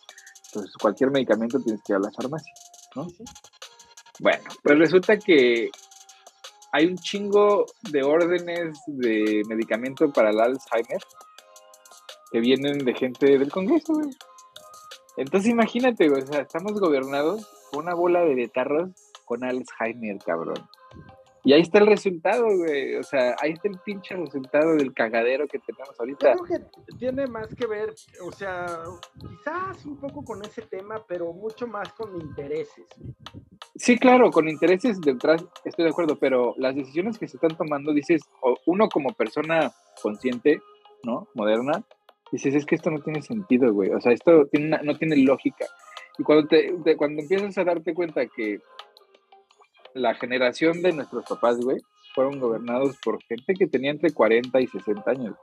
pues cualquier medicamento tienes que ir a la farmacia, ¿no? Bueno, pues resulta que hay un chingo de órdenes de medicamento para el Alzheimer que vienen de gente del Congreso, güey. Entonces imagínate, o sea, estamos gobernados por una bola de betarros con Alzheimer, cabrón. Y ahí está el resultado, güey. O sea, ahí está el pinche resultado del cagadero que tenemos ahorita. Yo creo que tiene más que ver, o sea, quizás un poco con ese tema, pero mucho más con intereses. Sí, claro, con intereses detrás, estoy de acuerdo, pero las decisiones que se están tomando, dices, uno como persona consciente, ¿no? Moderna, dices, es que esto no tiene sentido, güey. O sea, esto tiene no tiene lógica. Y cuando, te, cuando empiezas a darte cuenta que la generación de nuestros papás, güey, fueron gobernados por gente que tenía entre 40 y 60 años.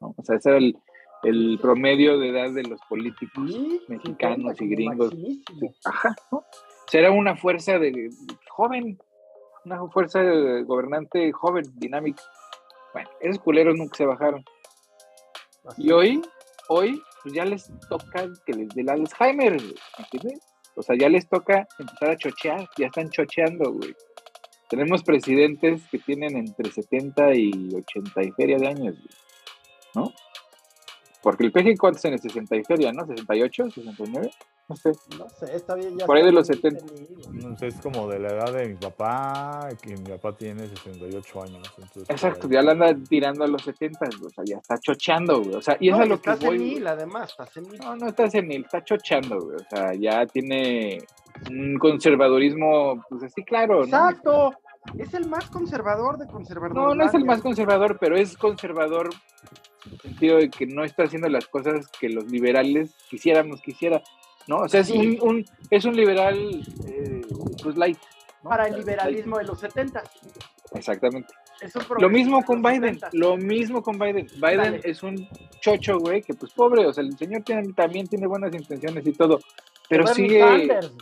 ¿no? O sea, ese era el, el promedio de edad de los políticos mexicanos y gringos. Ajá, ¿no? O sea, era una fuerza de, joven, una fuerza de gobernante joven, dinámica. Bueno, esos culeros nunca se bajaron. Y hoy, hoy, pues ya les toca que les dé el Alzheimer, ¿entiendes? O sea, ya les toca empezar a chochear, ya están chocheando, güey. Tenemos presidentes que tienen entre 70 y 80 y feria de años, güey. ¿no? Porque el PG, ¿cuántos en el 60 y feria, no? ¿68, 69? No sé. No sé, está bien. Ya Por ahí de los 70. No sé, es como de la edad de mi papá, que mi papá tiene 68 años. Exacto, ya la anda tirando a los 70, o sea, ya está chocheando, güey. O sea, y eso es lo que voy. Senil, además, está senil. No, no está senil, está chocheando, güey. O sea, ya tiene un conservadurismo, pues así, claro. Exacto. Es el más conservador de conservador. No, no es el más conservador, pero es conservador en el sentido de que no está haciendo las cosas que los liberales quisiéramos que hiciera. ¿no? O sea, es, un, es un liberal, eh, pues light. Para el liberalismo de los 70. Exactamente. lo mismo con Biden, lo mismo con Biden. Biden es un chocho, güey, que pues pobre, o sea, el señor tiene, también tiene buenas intenciones y todo, pero sigue... Sanders.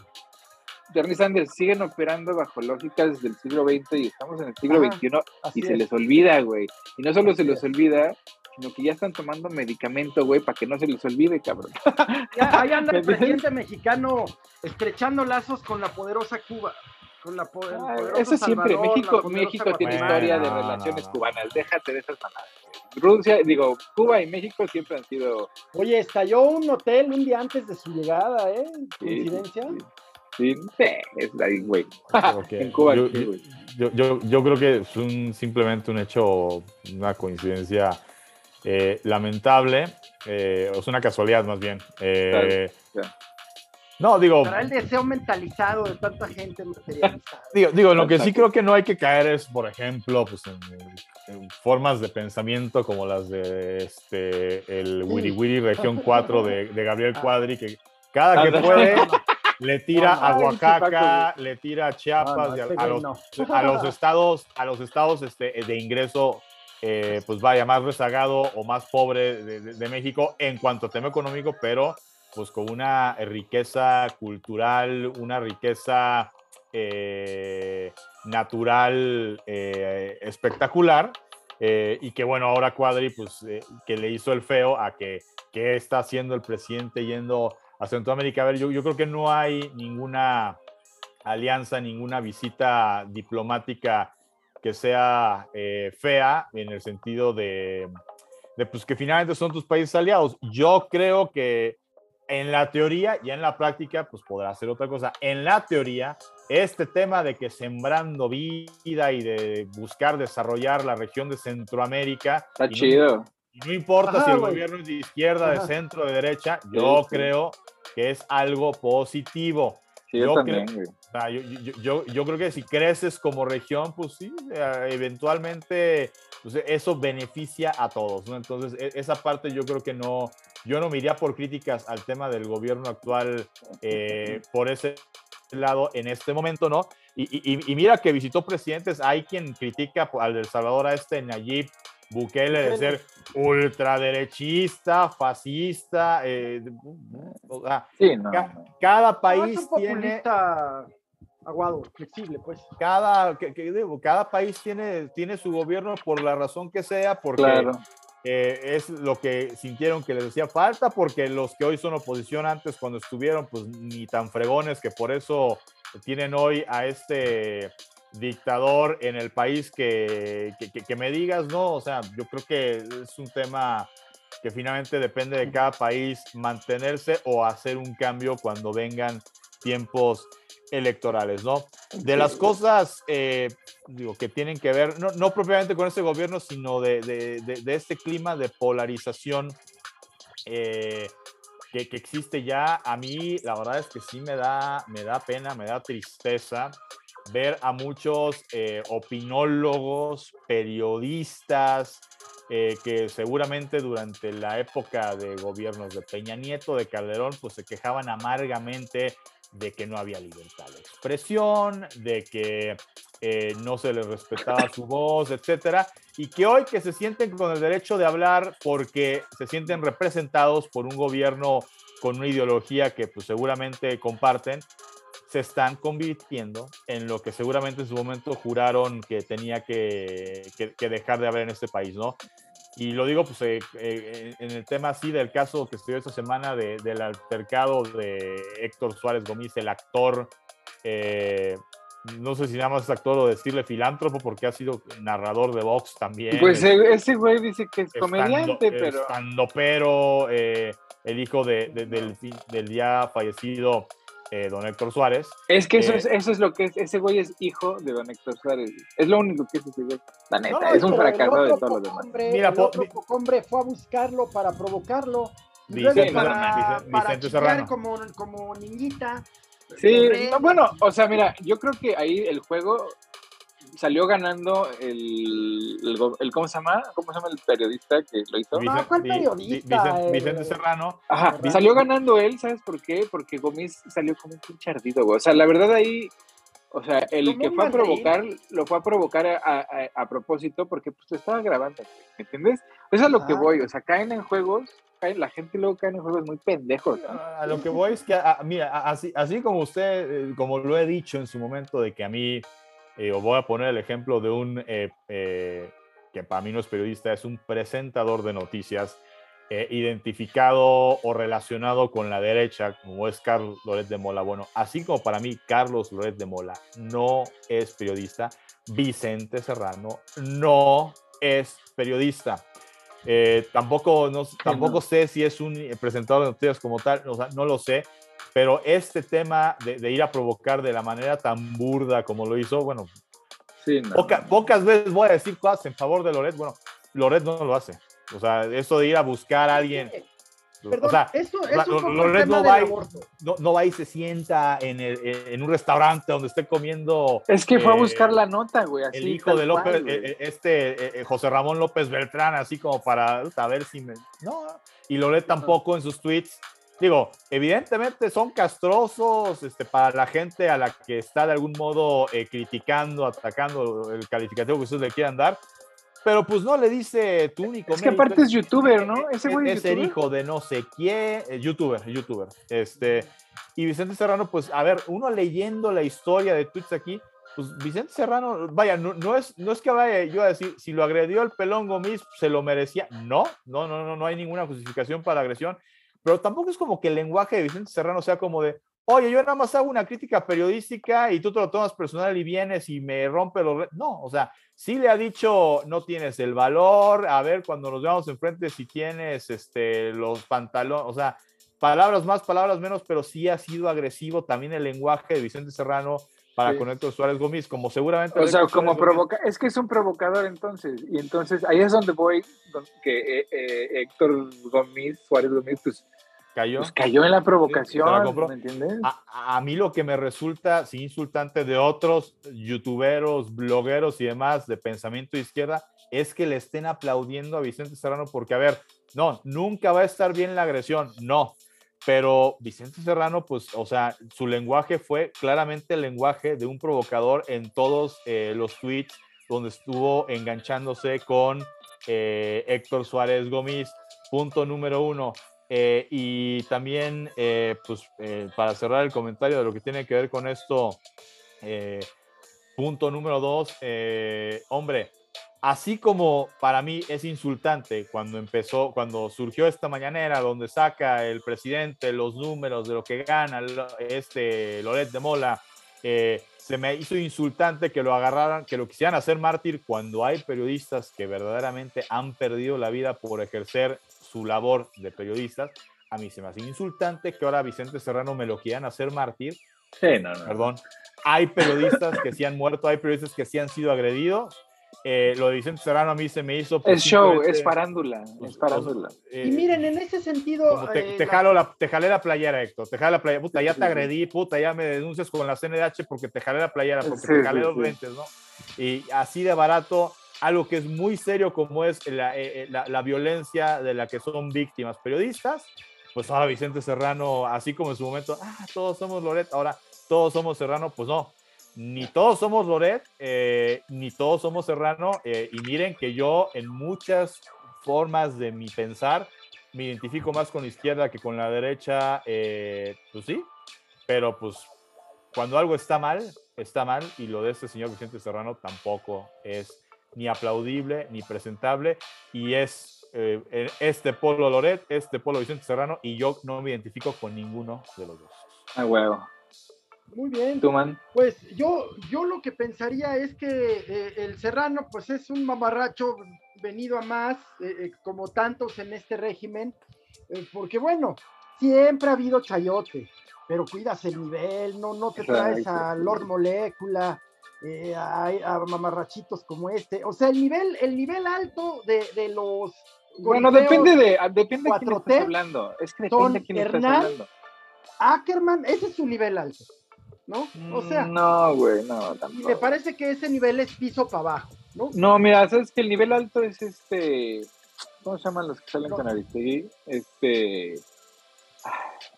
Bernie Sanders siguen operando bajo lógicas del siglo XX y estamos en el siglo XXI y se les olvida, güey. Y no solo se les olvida, sino que ya están tomando medicamento, güey, para que no se les olvide, cabrón. Ya, ahí anda el presidente mexicano estrechando lazos con la poderosa Cuba. Con la ah, eso siempre, México, México tiene historia de relaciones cubanas, déjate de esas manadas. Rusia, digo, Cuba y México siempre han sido. Oye, estalló un hotel un día antes de su llegada, ¿eh? ¿Coincidencia? Sí, sí, es ahí, güey. en Cuba, yo, yo, yo, yo, creo que es un, simplemente un hecho, una coincidencia eh, lamentable, eh, es una casualidad más bien. Eh, no, digo. Para el deseo mentalizado de tanta gente materializada. digo, digo lo que sí creo que no hay que caer es, por ejemplo, pues en, formas de pensamiento como las de este, el Wiri Wiri Región 4 de, de Gabriel ah. Cuadri, que cada que puede le tira a Oaxaca, le tira a Chiapas, a, los, a, los, estados, a los estados este, de ingreso eh, pues vaya, más rezagado o más pobre de, México en cuanto a tema económico, pero pues con una riqueza cultural, una riqueza eh, natural eh, espectacular. y que bueno, ahora Cuadri, pues que le hizo el feo a que, está haciendo el presidente yendo a Centroamérica. A ver, yo, yo creo que no hay ninguna alianza, ninguna visita diplomática que sea eh, fea en el sentido de, pues, que finalmente son tus países aliados. Yo creo que en la teoría y en la práctica, pues podrá ser otra cosa. En la teoría, este tema de que sembrando vida y de buscar desarrollar la región de Centroamérica. Está chido. y no importa si el gobierno es de izquierda, de centro, de derecha, yo creo que es algo positivo. Yo, también, yo, yo, creo que si creces como región, pues sí, eventualmente pues eso beneficia a todos, ¿no? Entonces, e, esa parte yo creo que no, yo no me iría por críticas al tema del gobierno actual eh, por ese lado en este momento, ¿no? Y, y, mira que visitó presidentes, hay quien critica al del Salvador a este Nayib Bukele de ser ultraderechista, fascista, eh, sí, no, cada país tiene aguado, flexible, pues. Cada, que, cada país tiene, tiene su gobierno por la razón que sea, porque eh, es lo que sintieron que les hacía falta, porque los que hoy son oposición antes, cuando estuvieron, pues ni tan fregones, que por eso tienen hoy a este dictador en el país que, que, que me digas, no, o sea, yo creo que es un tema que finalmente depende de cada país mantenerse o hacer un cambio cuando vengan tiempos electorales, ¿no? De las cosas, eh, digo, que tienen que ver, no, no propiamente con este gobierno, sino de, de, de, este clima de polarización eh, que, que, existe ya, a mí la verdad es que sí me da, me da pena, me da tristeza ver a muchos eh, opinólogos, periodistas, eh, que seguramente durante la época de gobiernos de Peña Nieto, de Calderón, pues se quejaban amargamente de que no había libertad de expresión, de que eh, no se les respetaba su voz, etcétera, y que hoy que se sienten con el derecho de hablar porque se sienten representados por un gobierno con una ideología que pues seguramente comparten, se están convirtiendo en lo que seguramente en su momento juraron que tenía que, que, dejar de haber en este país, ¿no? Y lo digo pues eh, eh, en el tema así del caso que estudió esta semana de, del altercado de Héctor Suárez Gómez, el actor, eh, no sé si nada más es actor o decirle filántropo porque ha sido narrador de Vox también. Pues ese güey dice que es comediante, pero... Estando pero, el hijo de, del, del ya fallecido eh, don Héctor Suárez. Es que eso, eh, es, eso es lo que es, ese güey es hijo de don Héctor Suárez. Es lo único que es ese güey. La neta, es un fracasado de todos los demás. Mira, el otro hombre fue a buscarlo para provocarlo. Vicente, para, Vicente Serrano. Como, como niñita. Sí, bueno, o sea, mira, yo creo que ahí el juego salió ganando el, el, ¿cómo se llama? ¿Cómo se llama el periodista que lo hizo? No, ¿cuál periodista? Vicente, Serrano. Ajá, salió ganando él, ¿sabes por qué? Porque Gómez salió como un pinche ardido, güey. O sea, la verdad ahí, o sea, el que fue a provocar, lo fue a provocar a, a, propósito porque pues estaba grabando, ¿me entiendes? Eso es a lo que voy, o sea, caen en juegos la gente luego cae en juegos muy pendejos. A lo que voy es que, mira, así, así como usted, eh, como lo he dicho en su momento, de que a mí eh, os voy a poner el ejemplo de un, eh, eh, que para mí no es periodista, es un presentador de noticias identificado o relacionado con la derecha, como es Carlos Loret de Mola. Bueno, así como para mí Carlos Loret de Mola no es periodista, Vicente Serrano no es periodista. tampoco, no, tampoco sé si es un presentador de noticias como tal, no lo sé, pero este tema de, ir a provocar de la manera tan burda como lo hizo, bueno, pocas veces voy a decir cosas en favor de Loret. Bueno, Loret no lo hace. O sea, eso de ir a buscar a alguien. Perdón, o sea, eso, Loret no va, y, no, va, y se sienta en, el, en, un restaurante donde esté comiendo. Es que fue a buscar eh, la nota, güey. el hijo de López, eh, eh, este José Ramón López Beltrán, así como para saber si me. No, y Loret tampoco en sus tweets digo, evidentemente son castrosos este, para la gente a la que está de algún modo eh, criticando, atacando el calificativo que ustedes le quieran dar, pero pues no le dice tu único. Es que aparte es youtuber, ¿no? Ese güey es, el hijo de no sé quién, eh, youtuber, youtuber. Este, y Vicente Serrano, pues a ver, uno leyendo la historia de tweets aquí, pues Vicente Serrano, vaya, no, es, no es que vaya yo a decir, si lo agredió el pelón Gomis, se lo merecía. No, no, no, no, no hay ninguna justificación para la agresión pero tampoco es como que el lenguaje de Vicente Serrano sea como de, oye, yo nada más hago una crítica periodística y tú te lo tomas personal y vienes y me rompe los... No, o sea, sí le ha dicho, no tienes el valor, a ver, cuando nos veamos enfrente, si tienes este, los pantalones, o sea, palabras más, palabras menos, pero sí ha sido agresivo también el lenguaje de Vicente Serrano para con Héctor Suárez Gómez, como seguramente... O sea, como provoca, es que es un provocador entonces, y entonces ahí es donde voy, que eh, eh, Héctor Gómez, Suárez Gómez, pues cayó. Pues cayó en la provocación, ¿me entiendes? A, a, mí lo que me resulta, sí, insultante de otros youtuberos, blogueros y demás de pensamiento izquierda, es que le estén aplaudiendo a Vicente Serrano porque, a ver, no, nunca va a estar bien la agresión, no, pero Vicente Serrano, pues, o sea, su lenguaje fue claramente el lenguaje de un provocador en todos eh, los tweets donde estuvo enganchándose con eh, Héctor Suárez Gómez. Punto número uno. Eh, y también, pues, para cerrar el comentario de lo que tiene que ver con esto punto número dos, hombre, así como para mí es insultante cuando empezó, cuando surgió esta mañanera donde saca el presidente los números de lo que gana este Loret de Mola, eh, se me hizo insultante que lo agarraran, que lo quisieran hacer mártir cuando hay periodistas que verdaderamente han perdido la vida por ejercer su labor de periodistas. A mí se me hace insultante que ahora Vicente Serrano me lo quieran hacer mártir. Sí, no, no. Perdón. Hay periodistas que sí han muerto, hay periodistas que sí han sido agredidos eh, lo de Vicente Serrano a mí se me hizo. Es show, es farándula. Es farándula. Eh, y miren, en ese sentido. Te, eh, jalo la, te jalé la playera, Héctor. Te jalé la playera. Puta, ya te agredí, puta, ya me denuncias con la CNDH porque te jalé la playera, porque te jalé los lentes, ¿no? Y así de barato, algo que es muy serio como es la, la, la violencia de la que son víctimas periodistas. Pues ahora Vicente Serrano, así como en su momento, ah, todos somos Loret, ahora todos somos Serrano, pues no, ni todos somos Loret, eh, ni todos somos Serrano, eh, y miren que yo en muchas formas de mi pensar me identifico más con la izquierda que con la derecha, eh, pues sí, pero pues cuando algo está mal, está mal, y lo de este señor Vicente Serrano tampoco es ni aplaudible ni presentable, y es este polo Loret, este polo Vicente Serrano, y yo no me identifico con ninguno de los dos. Ah, huevo. Muy bien. man? Pues yo, yo lo que pensaría es que eh, el Serrano, pues es un mamarracho venido a más, eh, eh, como tantos en este régimen, porque bueno, siempre ha habido chayote, pero cuidas el nivel, no, no te traes a Lord Molecula, a, mamarrachitos como este. O sea, el nivel, el nivel alto de, los. Bueno, depende de, depende de quién estás hablando. Es que depende de quién estás hablando. Ackerman, ese es su nivel alto. ¿No? O sea. No, güey, no, tampoco. me parece que ese nivel es piso para abajo, ¿no? No, mira, sabes que el nivel alto es este. ¿Cómo se llaman los que salen con Aristegui? Este.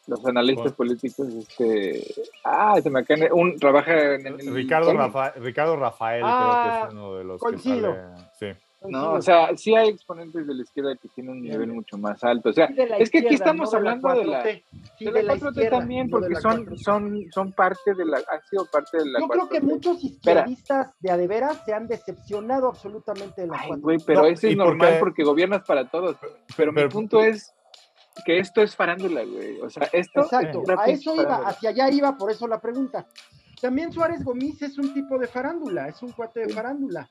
Los analistas políticos, este. Ah, se me acaba. Un trabaja en. el, Ricardo, Rafael, Ricardo Rafael, creo que es ah, uno de los coincido. que Sí. No, o sea, sí hay exponentes de la izquierda que tienen un nivel mucho más alto. O sea, es que aquí estamos hablando de la, sí, de la, 4T también, porque son, son, son parte de la, han sido parte de la Yo creo que muchos izquierdistas de adeveras se han decepcionado absolutamente de la Ay, güey, pero eso es normal porque gobiernas para todos. Pero, mi punto es que esto es farándula, güey. O sea, esto. Exacto, a eso iba, hacia allá iba, por eso la pregunta. También Suárez Gomis es un tipo de farándula, es un cuate de farándula.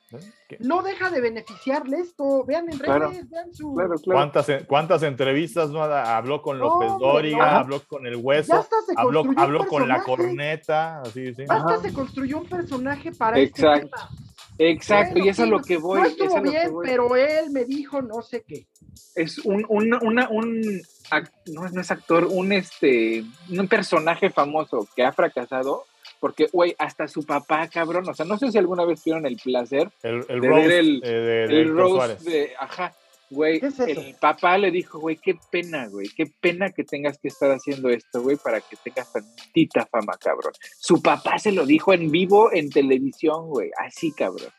No deja de beneficiarle esto. Vean en redes, vean su. ¿Cuántas, ¿Cuántas, entrevistas no habló con López Dóriga, habló con el hueso, habló, habló con la corneta, así, sí. Hasta se construyó un personaje para Exacto. este tema. Exacto, y eso es lo que voy. No estuvo bien, pero él me dijo no sé qué. Es un, un, una, un no, no es actor, un este, un personaje famoso que ha fracasado porque, güey, hasta su papá, cabrón, o sea, no sé si alguna vez tuvieron el placer el, el de ver el, eh, de, de, ajá, güey, el papá le dijo, güey, qué pena, güey, qué pena que tengas que estar haciendo esto, güey, para que tengas tantita fama, cabrón. Su papá se lo dijo en vivo en televisión, güey, así, cabrón.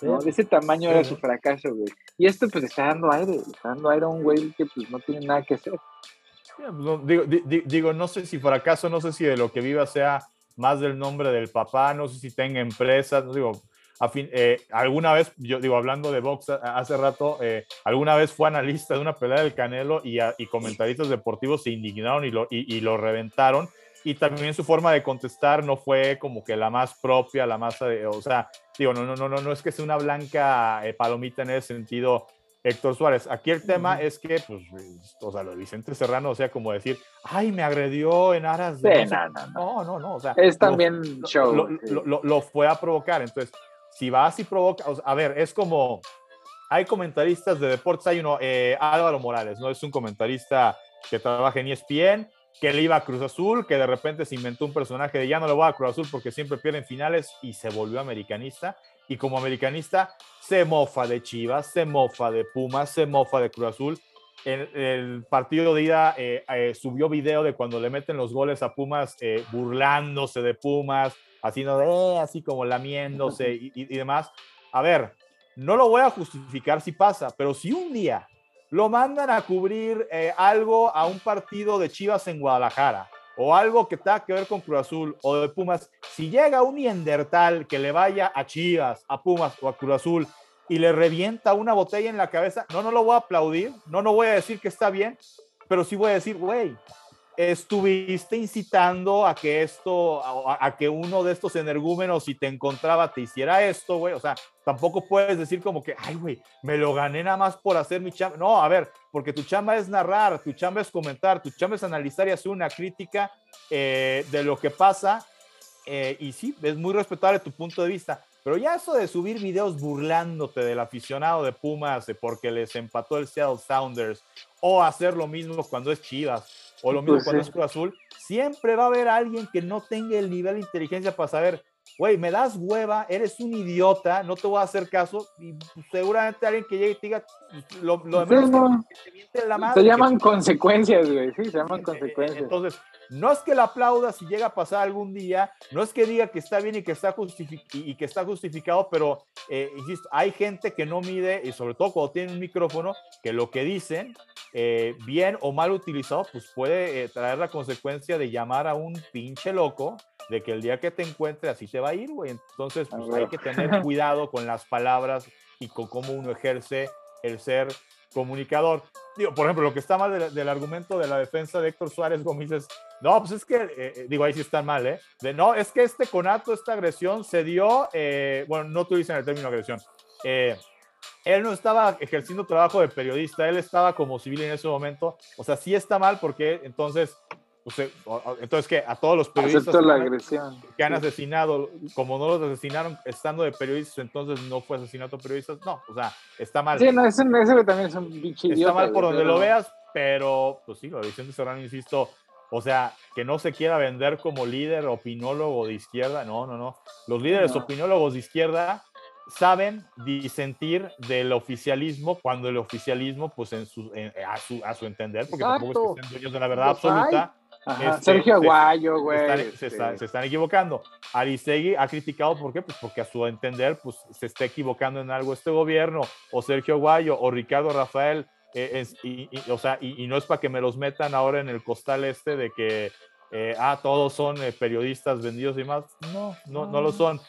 ¿no? De ese tamaño era su fracaso, güey. Y esto pues está dando aire, está dando aire a un güey que pues no tiene nada que hacer. Digo, digo, no sé si fracaso, no sé si de lo que viva sea más del nombre del papá, no sé si tenga empresas, no digo, a fin, eh, alguna vez, yo digo, hablando de box hace rato, eh, alguna vez fue analista de una pelea del Canelo y, y comentaristas deportivos se indignaron y lo, y, lo reventaron. Y también su forma de contestar no fue como que la más propia, la más, eh, o sea, digo, no, no, no, no, no es que sea una blanca palomita en ese sentido, Héctor Suárez. Aquí el tema es que, pues, o sea, lo de Vicente Serrano, o sea, como decir, ay, me agredió en aras de. no, no, no, o sea. Es también show. Lo, lo, fue a provocar. Entonces, si vas y provoca, a ver, es como. Hay comentaristas de deportes, hay uno, eh, Álvaro Morales, ¿no? Es un comentarista que trabaja en ESPN, que le iba a Cruz Azul, que de repente se inventó un personaje de ya no le voy a Cruz Azul porque siempre pierden finales y se volvió americanista y como americanista se mofa de Chivas, se mofa de Pumas, se mofa de Cruz Azul. El partido de ida eh, eh, subió video de cuando le meten los goles a Pumas, eh, burlándose de Pumas, haciendo de, así como lamiéndose y, demás. A ver, no lo voy a justificar si pasa, pero si un día lo mandan a cubrir algo a un partido de Chivas en Guadalajara o algo que tenga que ver con Cruz Azul o de Pumas, si llega un Neandertal que le vaya a Chivas, a Pumas o a Cruz Azul y le revienta una botella en la cabeza, no, no lo voy a aplaudir, no, no voy a decir que está bien, pero sí voy a decir, güey, estuviste incitando a que esto, a, que uno de estos energúmenos, si te encontraba, te hiciera esto, güey. O sea, tampoco puedes decir como que, ay, güey, me lo gané nada más por hacer mi chamba. No, a ver, porque tu chamba es narrar, tu chamba es comentar, tu chamba es analizar y hacer una crítica eh, de lo que pasa. Eh, y sí, es muy respetable tu punto de vista. Pero ya eso de subir videos burlándote del aficionado de Pumas porque les empató el Seattle Sounders o hacer lo mismo cuando es Chivas o lo mismo pues cuando es Cruz Azul, siempre va a haber alguien que no tenga el nivel de inteligencia para saber, güey, me das hueva, eres un idiota, no te voy a hacer caso y seguramente alguien que llegue y te diga pues, lo, lo demás se, se llaman consecuencias, güey, sí, se llaman consecuencias. Entonces, no es que la aplauda si llega a pasar algún día, no es que diga que está bien y que está, y que está justificado, pero eh, hay gente que no mide, y sobre todo cuando tiene un micrófono, que lo que dicen, eh, bien o mal utilizado, pues puede eh, traer la consecuencia de llamar a un pinche loco, de que el día que te encuentre así te va a ir, güey. Entonces, pues, hay que tener cuidado con las palabras y con cómo uno ejerce el ser comunicador. Digo, por ejemplo, lo que está mal del, argumento de la defensa de Héctor Suárez Gómez es, no, pues es que, eh, eh, digo, ahí sí está mal, ¿eh? De, no, es que este conato, esta agresión se dio, eh, bueno, no dicen el término agresión. él no estaba ejerciendo trabajo de periodista, él estaba como civil en ese momento. O sea, sí está mal porque entonces pues, entonces, que A todos los periodistas que, han, asesinado, como no los asesinaron estando de periodistas, entonces no fue asesinato de periodistas. No, o sea, está mal. Sí, no, ese, también es un bicho Está mal por donde lo veas, pero pues sí, lo de Vicente Serrano, insisto, o sea, que no se quiera vender como líder opinólogo de izquierda. No, no, no. Los líderes opinólogos de izquierda saben disentir del oficialismo cuando el oficialismo, pues en su, a, su, a su entender, porque tampoco es que sean dueños de la verdad absoluta, este, Sergio Aguayo, güey. Este. Se, están, equivocando. Aristegui ha criticado, ¿por qué? Pues porque a su entender, pues se está equivocando en algo este gobierno, o Sergio Aguayo, o Ricardo Rafael, eh, y, o sea, y, no es para que me los metan ahora en el costal este de que, eh, ah, todos son eh, periodistas vendidos y más. No, no, no lo son.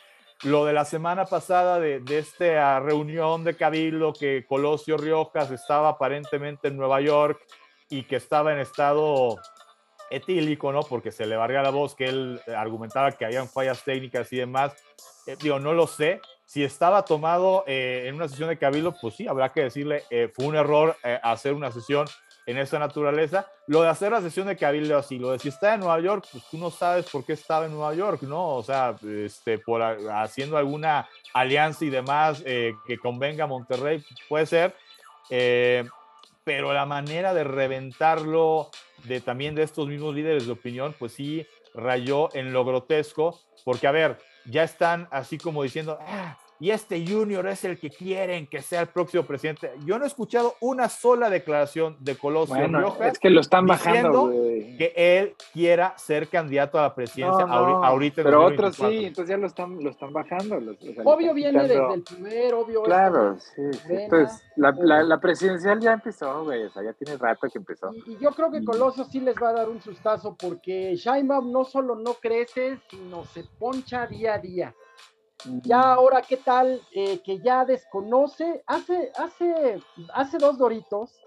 Lo de la semana pasada de, de esta reunión de Cabildo que Colosio Riojas estaba aparentemente en Nueva York y que estaba en estado etílico, ¿no? Porque se le barría la voz que él argumentaba que habían fallas técnicas y demás. Eh, digo, no lo sé. Si estaba tomado eh, en una sesión de Cabildo, pues sí, habrá que decirle, eh, fue un error hacer una sesión en esa naturaleza. Lo de hacer la sesión de Cabildo así, lo de si está en Nueva York, pues tú no sabes por qué estaba en Nueva York, ¿no? O sea, este, por haciendo alguna alianza y demás que convenga a Monterrey, puede ser pero la manera de reventarlo de también de estos mismos líderes de opinión, pues sí rayó en lo grotesco, porque a ver, ya están así como diciendo, ah, y este Junior es el que quieren que sea el próximo presidente. Yo no he escuchado una sola declaración de Colosio bueno, Es que lo están bajando, que él quiera ser candidato a la presidencia ahorita. pero otros sí, entonces ya lo están, lo están bajando. obvio viene desde el primer, obvio. Claro, sí, Entonces, la, la, presidencial ya empezó, güey, o sea, ya tiene rato que empezó. Y, yo creo que Colosio sí les va a dar un sustazo porque Sheinbaum no solo no crece, sino se poncha día a día. Ya ahora, ¿qué tal? Eh, que ya desconoce, hace, hace, hace dos doritos,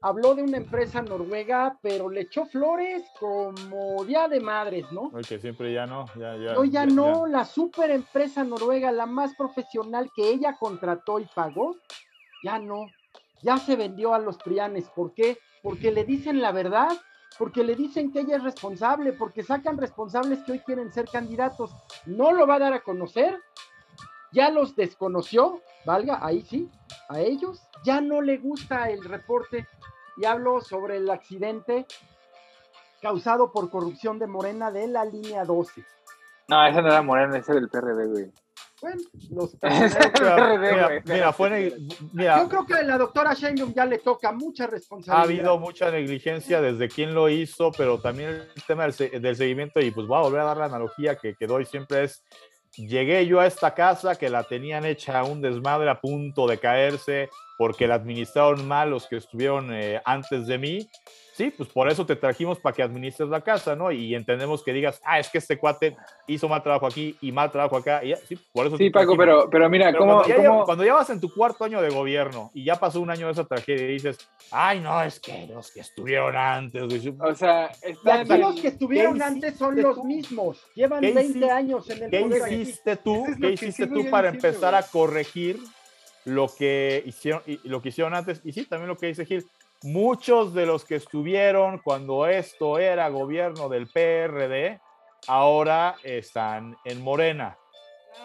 habló de una empresa noruega, pero le echó flores como día de madres, ¿no? que siempre ya no, ya, ya. No, ya, no, la super empresa noruega, la más profesional que ella contrató y pagó, ya no, ya se vendió a los prianes. ¿Por qué? Porque le dicen la verdad porque le dicen que ella es responsable, porque sacan responsables que hoy quieren ser candidatos. No lo va a dar a conocer, ya los desconoció, valga, ahí sí, a ellos, ya no le gusta el reporte y hablo sobre el accidente causado por corrupción de Morena de la línea 12. No, ese no era Morena, ese era el PRD, güey. Bueno, los mira, fue, Yo creo que a la doctora Sheinbaum ya le toca mucha responsabilidad. Ha habido mucha negligencia desde quién lo hizo, pero también el tema del, seguimiento, y pues voy a volver a dar la analogía que, que doy siempre es, llegué yo a esta casa que la tenían hecha un desmadre a punto de caerse, porque la administraron mal los que estuvieron eh, antes de mí, sí, pues por eso te trajimos para que administres la casa, ¿no? Y entendemos que digas, ah, es que este cuate hizo mal trabajo aquí y mal trabajo acá. Y sí, por eso sí, Paco, pero, pero mira, ¿cómo, cuando, ya, vas en tu cuarto año de gobierno y ya pasó un año de esa tragedia y dices, ay, no, es que los que estuvieron antes. O sea, están los que estuvieron antes son los mismos. Llevan 20 años en el ¿qué Hiciste tú, ¿Qué hiciste tú para empezar a corregir lo que hicieron, lo que hicieron antes? Y sí, también lo que dice Gil Muchos de los que estuvieron cuando esto era gobierno del PRD, ahora están en Morena.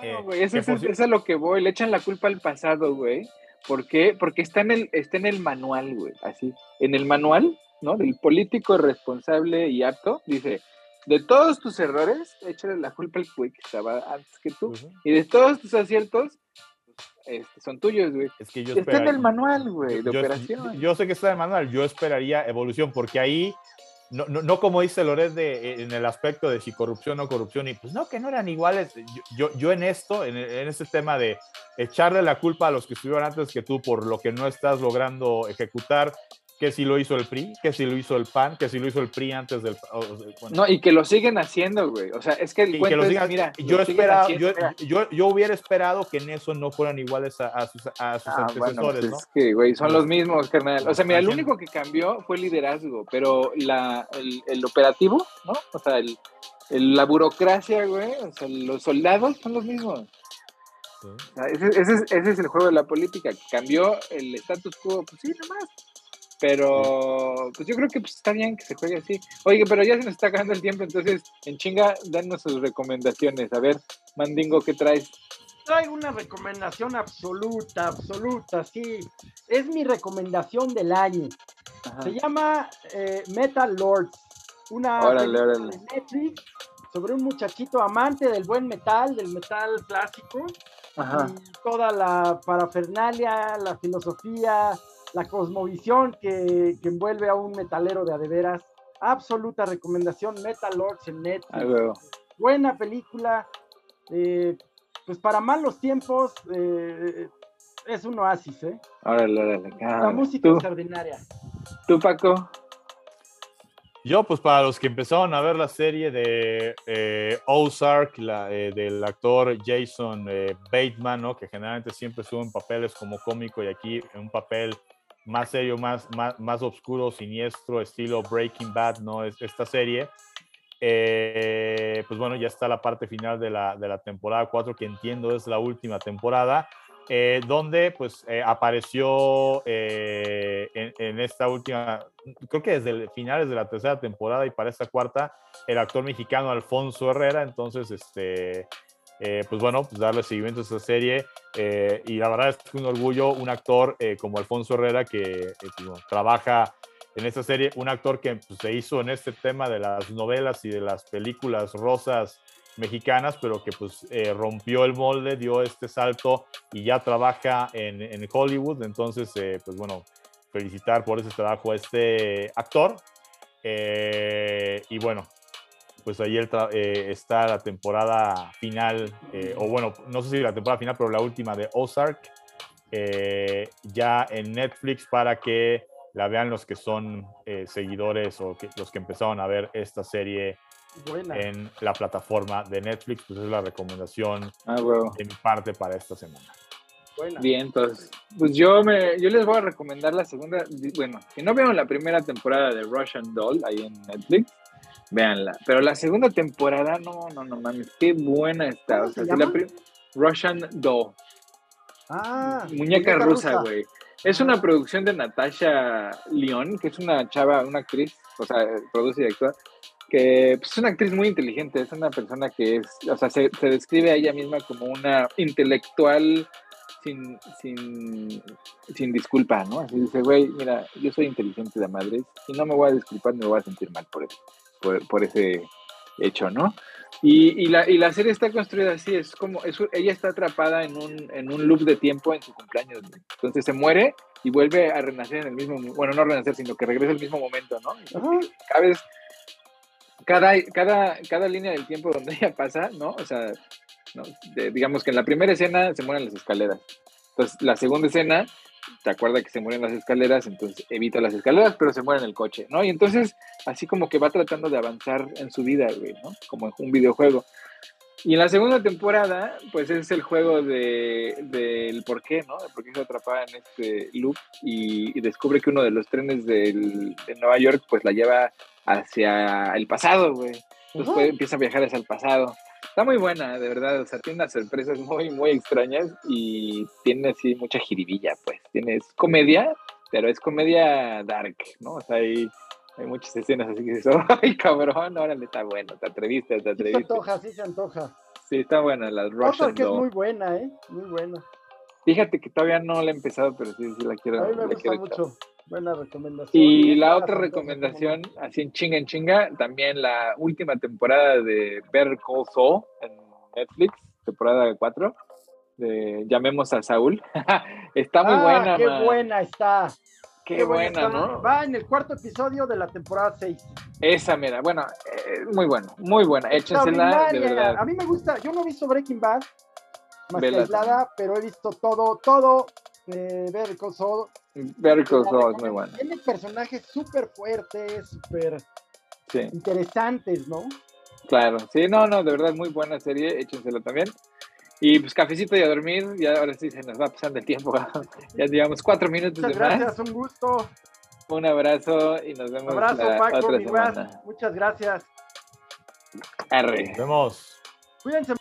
Eh, eso, es, a lo que voy, le echan la culpa al pasado, güey. ¿Por qué? Porque está en el, está en el manual, güey, así. En el manual, ¿no? Del político responsable y apto, dice, de todos tus errores, échale la culpa al güey que estaba antes que tú. Y de todos tus aciertos, este, son tuyos, güey. Es que yo está en el manual, güey, de operación. Yo, sé que está en el manual, yo esperaría evolución, porque ahí, no, no, como dice Loret de, en el aspecto de si corrupción o corrupción, y pues no, que no eran iguales. Yo, yo, en esto, en, en este tema de echarle la culpa a los que estuvieron antes que tú por lo que no estás logrando ejecutar, que si lo hizo el PRI, que si lo hizo el PAN, que si lo hizo el PRI antes del... No, y que lo siguen haciendo, güey. O sea, es que el cuento es, mira, yo, esperaba, yo, yo, yo, hubiera esperado que en eso no fueran iguales a, sus, a sus ah, antecesores, pues ¿no? Es que, güey, son los mismos, carnal. O sea, mira, el único que cambió fue el liderazgo, pero la, el, el operativo, ¿no? O sea, el, la burocracia, güey, o sea, los soldados son los mismos. ese, ese, ese, es el juego de la política. Cambió el status quo, pues sí, nomás. Pero pues yo creo que pues, está bien que se juegue así. Oye, pero ya se nos está acabando el tiempo, entonces en chinga, danos sus recomendaciones. A ver, Mandingo, ¿qué traes? Traigo una recomendación absoluta, absoluta, sí. Es mi recomendación del año. Se llama eh, Metal Lords. Una órale, Netflix sobre un muchachito amante del buen metal, del metal clásico. Y toda la parafernalia, la filosofía, la cosmovisión que, envuelve a un metalero de adeveras. Absoluta recomendación, Metal Lords en Netflix. Buena película. Eh, pues para malos tiempos eh, es un oasis, ¿eh? La música extraordinaria. ¿Tú, Paco? Yo, pues para los que empezaron a ver la serie de eh, Ozark, la, del actor Jason Bateman, ¿no? que generalmente siempre sube en papeles como cómico y aquí en un papel más serio, más, más, más oscuro, siniestro, estilo Breaking Bad, ¿no? Es esta serie. Eh, pues bueno, ya está la parte final de la, de la, temporada 4, que entiendo es la última temporada, eh, donde pues eh, apareció en, en, esta última, creo que desde finales de la tercera temporada y para esta cuarta, el actor mexicano Alfonso Herrera, entonces este eh, pues bueno, pues darle seguimiento a esa serie. Eh, y la verdad es que un orgullo, un actor eh, como Alfonso Herrera que pues, trabaja en esta serie, un actor que pues, se hizo en este tema de las novelas y de las películas rosas mexicanas, pero que pues rompió el molde, dio este salto y ya trabaja en, en Hollywood. Entonces, pues bueno, felicitar por ese trabajo a este actor. y bueno, pues ahí eh, está la temporada final, eh, o bueno, no sé si la temporada final, pero la última de Ozark, eh, ya en Netflix para que la vean los que son seguidores o los que empezaron a ver esta serie en la plataforma de Netflix, pues es la recomendación ah, de mi parte para esta semana. Bien, entonces, pues yo, me, yo les voy a recomendar la segunda, bueno, si no vieron la primera temporada de Russian Doll ahí en Netflix, Véanla. Pero la segunda temporada, no, no, no mames, qué buena está. O sea, la Russian Doll. Ah, muñeca, rusa, güey. Es una producción de Natasha León, que es una chava, una actriz, o sea, produce y actúa, que pues, es una actriz muy inteligente, es una persona que es, o sea, se, se describe a ella misma como una intelectual sin, sin, sin disculpa, ¿no? Así dice, güey, mira, yo soy inteligente de madres y no me voy a disculpar ni me voy a sentir mal por eso por, ese hecho, ¿no? Y, la, y, la, serie está construida así, es como, ella está atrapada en un, en un loop de tiempo en su cumpleaños, entonces se muere y vuelve a renacer en el mismo, bueno, no renacer, sino que regresa al mismo momento, ¿no? Cada vez, cada, cada, cada línea del tiempo donde ella pasa, ¿no? O sea, digamos que en la primera escena se mueren las escaleras, entonces la segunda escena te acuerdas que se mueren las escaleras, entonces evita las escaleras, pero se muere en el coche, ¿no? Y entonces, así como que va tratando de avanzar en su vida, güey, ¿no? Como en un videojuego. Y en la segunda temporada, pues es el juego del de, por qué, ¿no? De por qué se atrapa en este loop y, descubre que uno de los trenes del, de Nueva York, pues la lleva hacia el pasado, güey. Entonces empieza a viajar hacia el pasado. Está muy buena, de verdad. O sea, tiene unas sorpresas muy, muy extrañas y tiene así mucha jiribilla, pues. Tiene comedia, pero es comedia dark, ¿no? O sea, hay, hay muchas escenas así que dices, ¡ay, cabrón! Órale, está bueno, te atreviste, te atreviste. Sí se antoja, sí se antoja. Sí, está buena, la Russian que es muy buena, ¿eh? Muy buena. Fíjate que todavía no la he empezado, pero sí, sí la quiero. A mí me gusta mucho. Buena recomendación. Y la otra recomendación, así en chinga en chinga, también la última temporada de Better Call Saul en Netflix, temporada 4, de Llamemos a Saúl. está muy ah, buena. Qué buena está. Qué, buena, ¿no? Va en el cuarto episodio de la temporada 6. Esa, mira, bueno, eh, muy bueno, muy buena. Échensela, de verdad. A mí me gusta, yo no he visto Breaking Bad, más que aislada, pero he visto todo, todo de Better Call Saul Better Call es muy bueno. Tiene personajes súper fuertes, súper interesantes, ¿no? Claro, sí, no, no, de verdad, muy buena serie, échenselo también. Y pues cafecito y a dormir, ya ahora sí se nos va pasando el tiempo, ya digamos cuatro minutos Muchas gracias, un gusto. Un abrazo y nos vemos abrazo, la Paco, otra semana. Muchas gracias. Arre. Nos vemos. Cuídense.